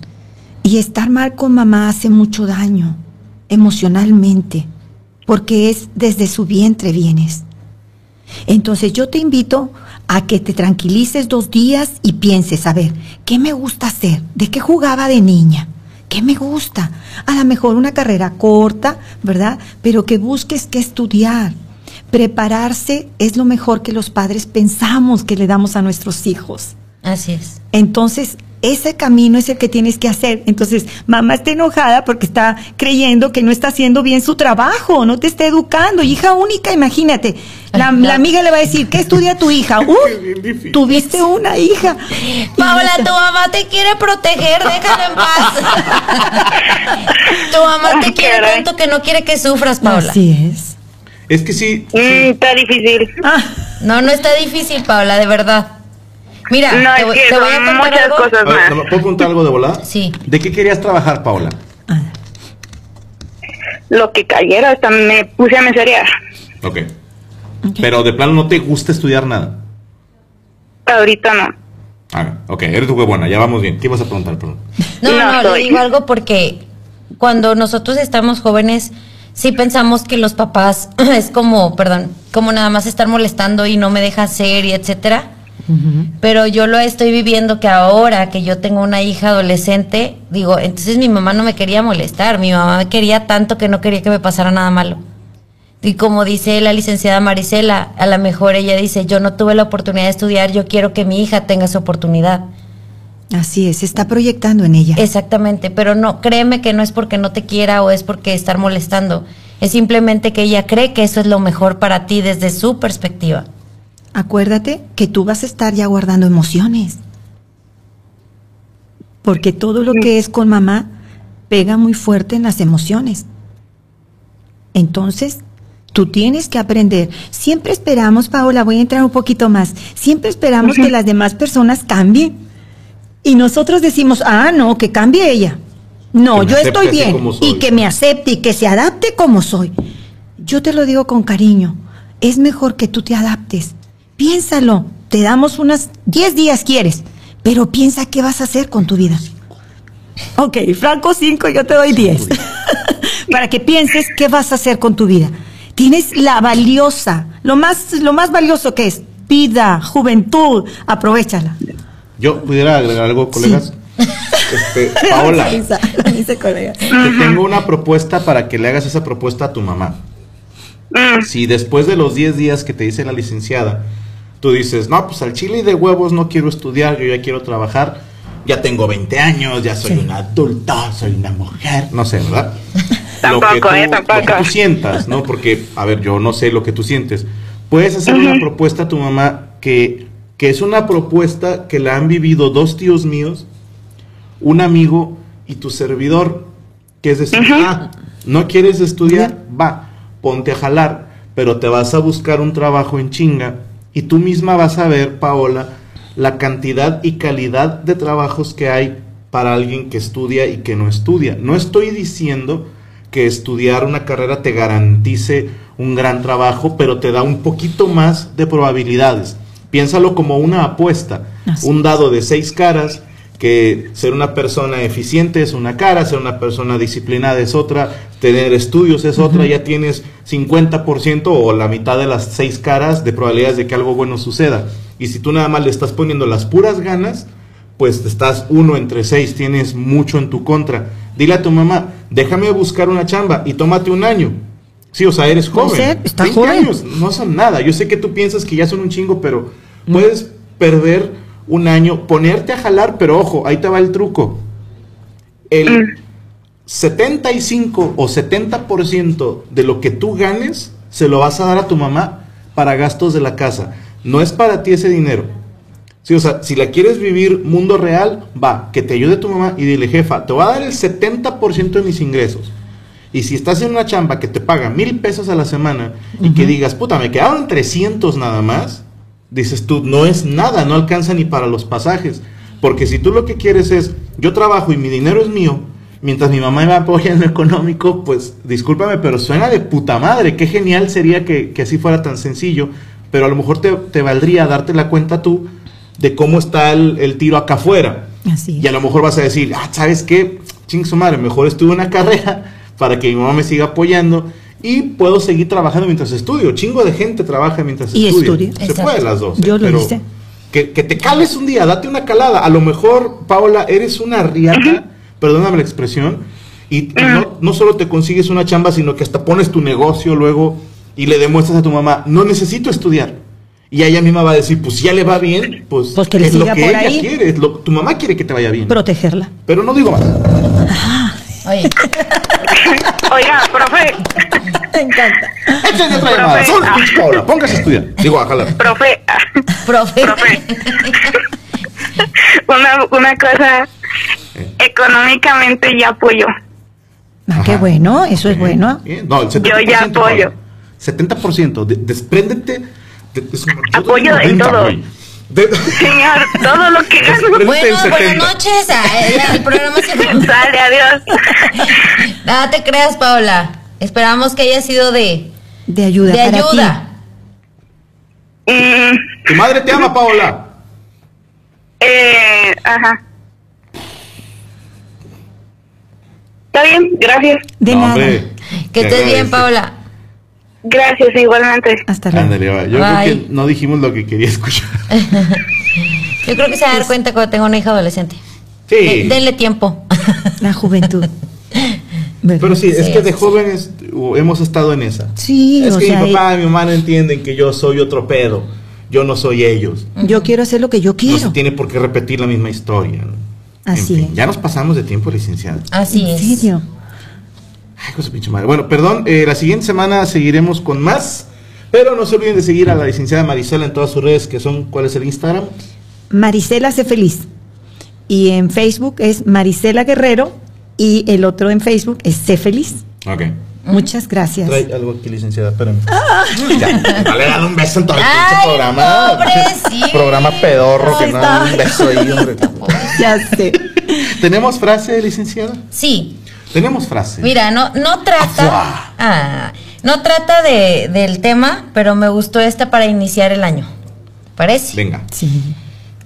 y estar mal con mamá hace mucho daño emocionalmente porque es desde su vientre vienes. Entonces yo te invito a que te tranquilices dos días y pienses, a ver, ¿qué me gusta hacer? ¿De qué jugaba de niña? ¿Qué me gusta? A lo mejor una carrera corta, ¿verdad? Pero que busques qué estudiar. Prepararse es lo mejor que los padres pensamos que le damos a nuestros hijos. Así es. Entonces, ese camino es el que tienes que hacer. Entonces, mamá está enojada porque está creyendo que no está haciendo bien su trabajo, no te está educando. Hija única, imagínate. La, la amiga le va a decir, ¿qué estudia tu hija? Uh, tuviste una hija. Paola, tu mamá te quiere proteger, déjala en paz. tu mamá te quiere tanto que no quiere que sufras, Paola. Así es. Es que sí. Mm, está difícil. No, no está difícil, Paola, de verdad. Mira, No, te, es voy- que te voy a son contar muchas algo. cosas ver, ¿Puedo preguntar algo de volada? Sí. ¿De qué querías trabajar, Paola? Lo que cayera, hasta me puse a meserear. Ok. Pero de plano no te gusta estudiar nada. Ahorita no. Ah, ok, eres tu buena, ya vamos bien. ¿Qué ibas a preguntar, perdón? No, No no, le soy. digo algo porque cuando nosotros estamos jóvenes, sí pensamos que los papás es como, perdón, como nada más estar molestando y no me deja hacer y etcétera. Pero yo lo estoy viviendo que ahora que yo tengo una hija adolescente, digo, entonces mi mamá no me quería molestar, mi mamá me quería tanto que no quería que me pasara nada malo. Y como dice la licenciada Marisela, a lo mejor ella dice, yo no tuve la oportunidad de estudiar, yo quiero que mi hija tenga esa oportunidad. Así es, se está proyectando en ella. Exactamente, pero no, créeme que no es porque no te quiera o es porque estar molestando. Es simplemente que ella cree que eso es lo mejor para ti desde su perspectiva. Acuérdate que tú vas a estar ya guardando emociones. Porque todo lo que es con mamá pega muy fuerte en las emociones. Entonces, tú tienes que aprender. Siempre esperamos, Paola, voy a entrar un poquito más. Siempre esperamos que las demás personas cambien. Y nosotros decimos, ah, no, que cambie ella. No, yo estoy bien. Y que me acepte y que se adapte como soy. Yo te lo digo con cariño. Es mejor que tú te adaptes. Piénsalo. Te damos unas 10 días, quieres. Pero piensa qué vas a hacer con tu vida. Ok, Franco 5, yo te doy 10. Para que pienses qué vas a hacer con tu vida. Tienes la valiosa, lo más, lo más valioso que es vida, juventud. Aprovechala. Yo pudiera agregar algo, colegas. Este, Paola, colega. te tengo una propuesta para que le hagas esa propuesta a tu mamá. Si después de los 10 días que te dice la licenciada, tú dices, no, pues al chile y de huevos no quiero estudiar, yo ya quiero trabajar, ya tengo 20 años, ya soy una adulta, soy una mujer, no sé, ¿verdad? Tampoco, lo, que tú, eh, tampoco. lo que tú sientas, ¿no? Porque, a ver, yo no sé lo que tú sientes. Puedes hacer una propuesta a tu mamá que, que es una propuesta que la han vivido dos tíos míos, un amigo y tu servidor, que es decir, ah, no quieres estudiar, va, ponte a jalar, pero te vas a buscar un trabajo en chinga y tú misma vas a ver, Paola, la cantidad y calidad de trabajos que hay para alguien que estudia y que no estudia. No estoy diciendo que estudiar una carrera te garantice un gran trabajo, pero te da un poquito más de probabilidades. Piénsalo como una apuesta, un dado de seis caras, que ser una persona eficiente es una cara, ser una persona disciplinada es otra, tener estudios es otra, ya tienes 50% o la mitad de las seis caras de probabilidades de que algo bueno suceda. Y si tú nada más le estás poniendo las puras ganas, pues estás uno entre seis, tienes mucho en tu contra. Dile a tu mamá, déjame buscar una chamba y tómate un año. Sí, o sea, eres Puede joven. ser, está 20 joven. años no son nada. Yo sé que tú piensas que ya son un chingo, pero puedes perder un año, ponerte a jalar, pero ojo, ahí te va el truco. El 75 o 70% de lo que tú ganes se lo vas a dar a tu mamá para gastos de la casa. No es para ti ese dinero. Sí, o sea, si la quieres vivir mundo real, va, que te ayude tu mamá y dile, jefa, te voy a dar el 70% de mis ingresos. Y si estás en una chamba que te paga mil pesos a la semana y que digas, puta, me quedaron 300 nada más, dices tú, no es nada, no alcanza ni para los pasajes. Porque si tú lo que quieres es, yo trabajo y mi dinero es mío, mientras mi mamá me apoya en lo económico, pues discúlpame, pero suena de puta madre. Qué genial sería que, que así fuera tan sencillo, pero a lo mejor te, te valdría darte la cuenta tú de cómo está el, el tiro acá afuera. Así Y a lo mejor vas a decir, ah, ¿sabes qué? Ching su madre, mejor estuve una carrera para que mi mamá me siga apoyando y puedo seguir trabajando mientras estudio. Chingo de gente trabaja mientras Y estudia. estudia. Se Exacto. puede las dos. ¿eh? Yo lo pero hice. Que, que te cales un día, date una calada. A lo mejor, Paola, eres una riata, perdóname la expresión, y, y no, no solo te consigues una chamba, sino que hasta pones tu negocio luego y le demuestras a tu mamá, no necesito estudiar. Y ella misma va a decir, pues si ya le va bien, pues, Pues que le es lo que por ella ahí. quiere, es lo- tu mamá quiere que te vaya bien. Protegerla. Pero no digo más. Oye. Oiga, profe. Me encanta. Échale otra llamada. Paola, póngase a estudiar. Digo, a jalar. Profe. Profe. una, una cosa, económicamente ya apoyo. Ah, qué bueno, eso es bueno. Bien. No, el 70%. Yo ya apoyo. Paola. 70%. De- despréndete. de- de Apoyo en 90, todo. De- Señor, todo lo que gano. Bueno, buenas 70. noches. Ah, el programa se Dale, adiós. Nada te creas, Paola. Esperamos que haya sido de, De ayuda de para ayuda. Mm, Tu madre te ama, Paola. eh, ajá. Está bien, gracias. ti. De No, nada. hombre. Que estés bien. Paola. Gracias, igualmente. Hasta luego. Ándale, va. Yo Bye. creo que no dijimos lo que quería escuchar. Yo creo que se va a dar cuenta cuando tenga una hija adolescente. Sí. Eh, denle tiempo. La juventud. Pero sí, es Sí, que de jóvenes hemos estado en esa. Sí, es o que sea, mi papá y mi mamá no entienden que yo soy otro pedo. Yo no soy ellos. yo quiero hacer lo que yo No se quiero. tiene por qué repetir la misma historia. ¿no? Así En fin, es. Ya nos pasamos de tiempo, licenciada. Así ¿En es. serio? Ay, con su pinche madre. Bueno, perdón, eh, la siguiente semana seguiremos con más. Pero no se olviden de seguir a la licenciada Marisela en todas sus redes, que son, ¿cuál es el Instagram? Maricela Sé Feliz. Y en Facebook es Marisela Guerrero y el otro en Facebook es Sé Feliz. Ok. Muchas gracias. Trae algo aquí, licenciada, espérame. Ya, dale, dale un beso en todo el pinche Ay, programa. pobrecito. Programa pedorro que no está. da un beso ahí, hombre. Ya sé. ¿Tenemos frase, licenciada? Sí. Tenemos frase. Mira, no, no trata. Ah, no trata de, del tema, pero me gustó esta para iniciar el año. ¿Parece? Venga. Sí.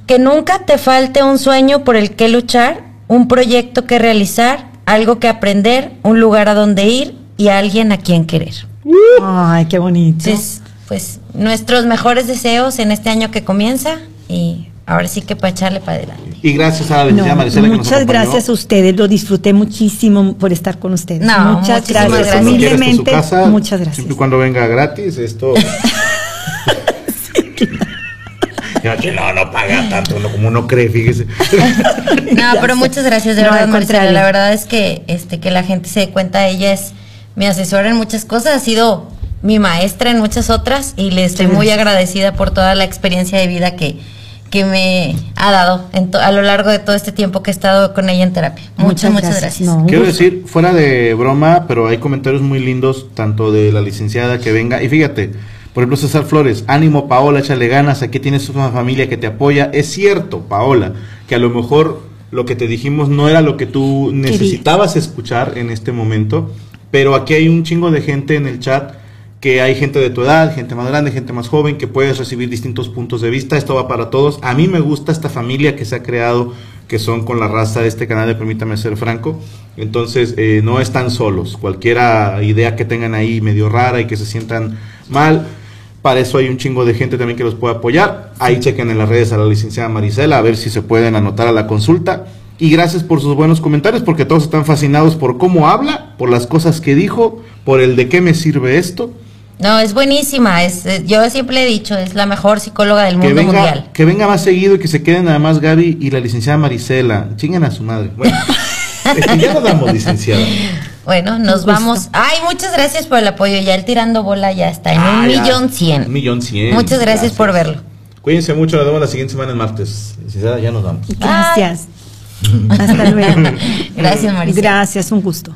Que nunca te falte un sueño por el que luchar, un proyecto que realizar, algo que aprender, un lugar a donde ir y alguien a quien querer. Ay, qué bonito. Entonces, pues nuestros mejores deseos en este año que comienza y ahora sí que para echarle para adelante. Y gracias a la No, Marisela que nos muchas gracias a ustedes, lo disfruté muchísimo por estar con ustedes. No, muchas gracias. Humildemente, casa, muchas gracias. Siempre y cuando venga gratis, esto. No, no paga tanto uno como uno cree, fíjese. No, pero muchas gracias de No, verdad, contrario. La verdad es que este que la gente se dé cuenta, ella es mi asesora en muchas cosas, ha sido mi maestra en muchas otras y le estoy muy agradecida por toda la experiencia de vida que, que me ha dado en to- a lo largo de todo este tiempo que he estado con ella en terapia. Muchas, muchas gracias. No, Quiero gusto. decir, fuera de broma, pero hay comentarios muy lindos, tanto de la licenciada que venga. Y fíjate, por ejemplo, César Flores, ánimo Paola, échale ganas, aquí tienes una familia que te apoya. Es cierto, Paola, que a lo mejor lo que te dijimos no era lo que tú necesitabas escuchar en este momento, pero aquí hay un chingo de gente en el chat que hay gente de tu edad, gente más grande, gente más joven, que puedes recibir distintos puntos de vista. Esto va para todos. A mí me gusta esta familia que se ha creado, que son con la raza de este canal de Permítame Ser Franco. Entonces, eh, no están solos. Cualquiera idea que tengan ahí medio rara y que se sientan mal, para eso hay un chingo de gente también que los puede apoyar. Ahí chequen en las redes a la licenciada Marisela a ver si se pueden anotar a la consulta. Y gracias por sus buenos comentarios, porque todos están fascinados por cómo habla, por las cosas que dijo, por el de qué me sirve esto. No, es buenísima. Es, eh, yo siempre he dicho, es la mejor psicóloga del Que mundo venga, mundial. que venga más seguido y que se queden nada más Gaby y la licenciada Marisela. Chinguen a su madre. Bueno, este, ya nos damos, licenciada. Bueno, nos vamos. Ay, muchas gracias por el apoyo. Ya el tirando bola ya está en Ah, un ya. millón cien. Un millón cien. Muchas gracias, por verlo. Cuídense mucho, nos vemos la siguiente semana el martes. Licenciada, ya nos vamos. Gracias. Hasta luego. Gracias, Marisa. Gracias, un gusto.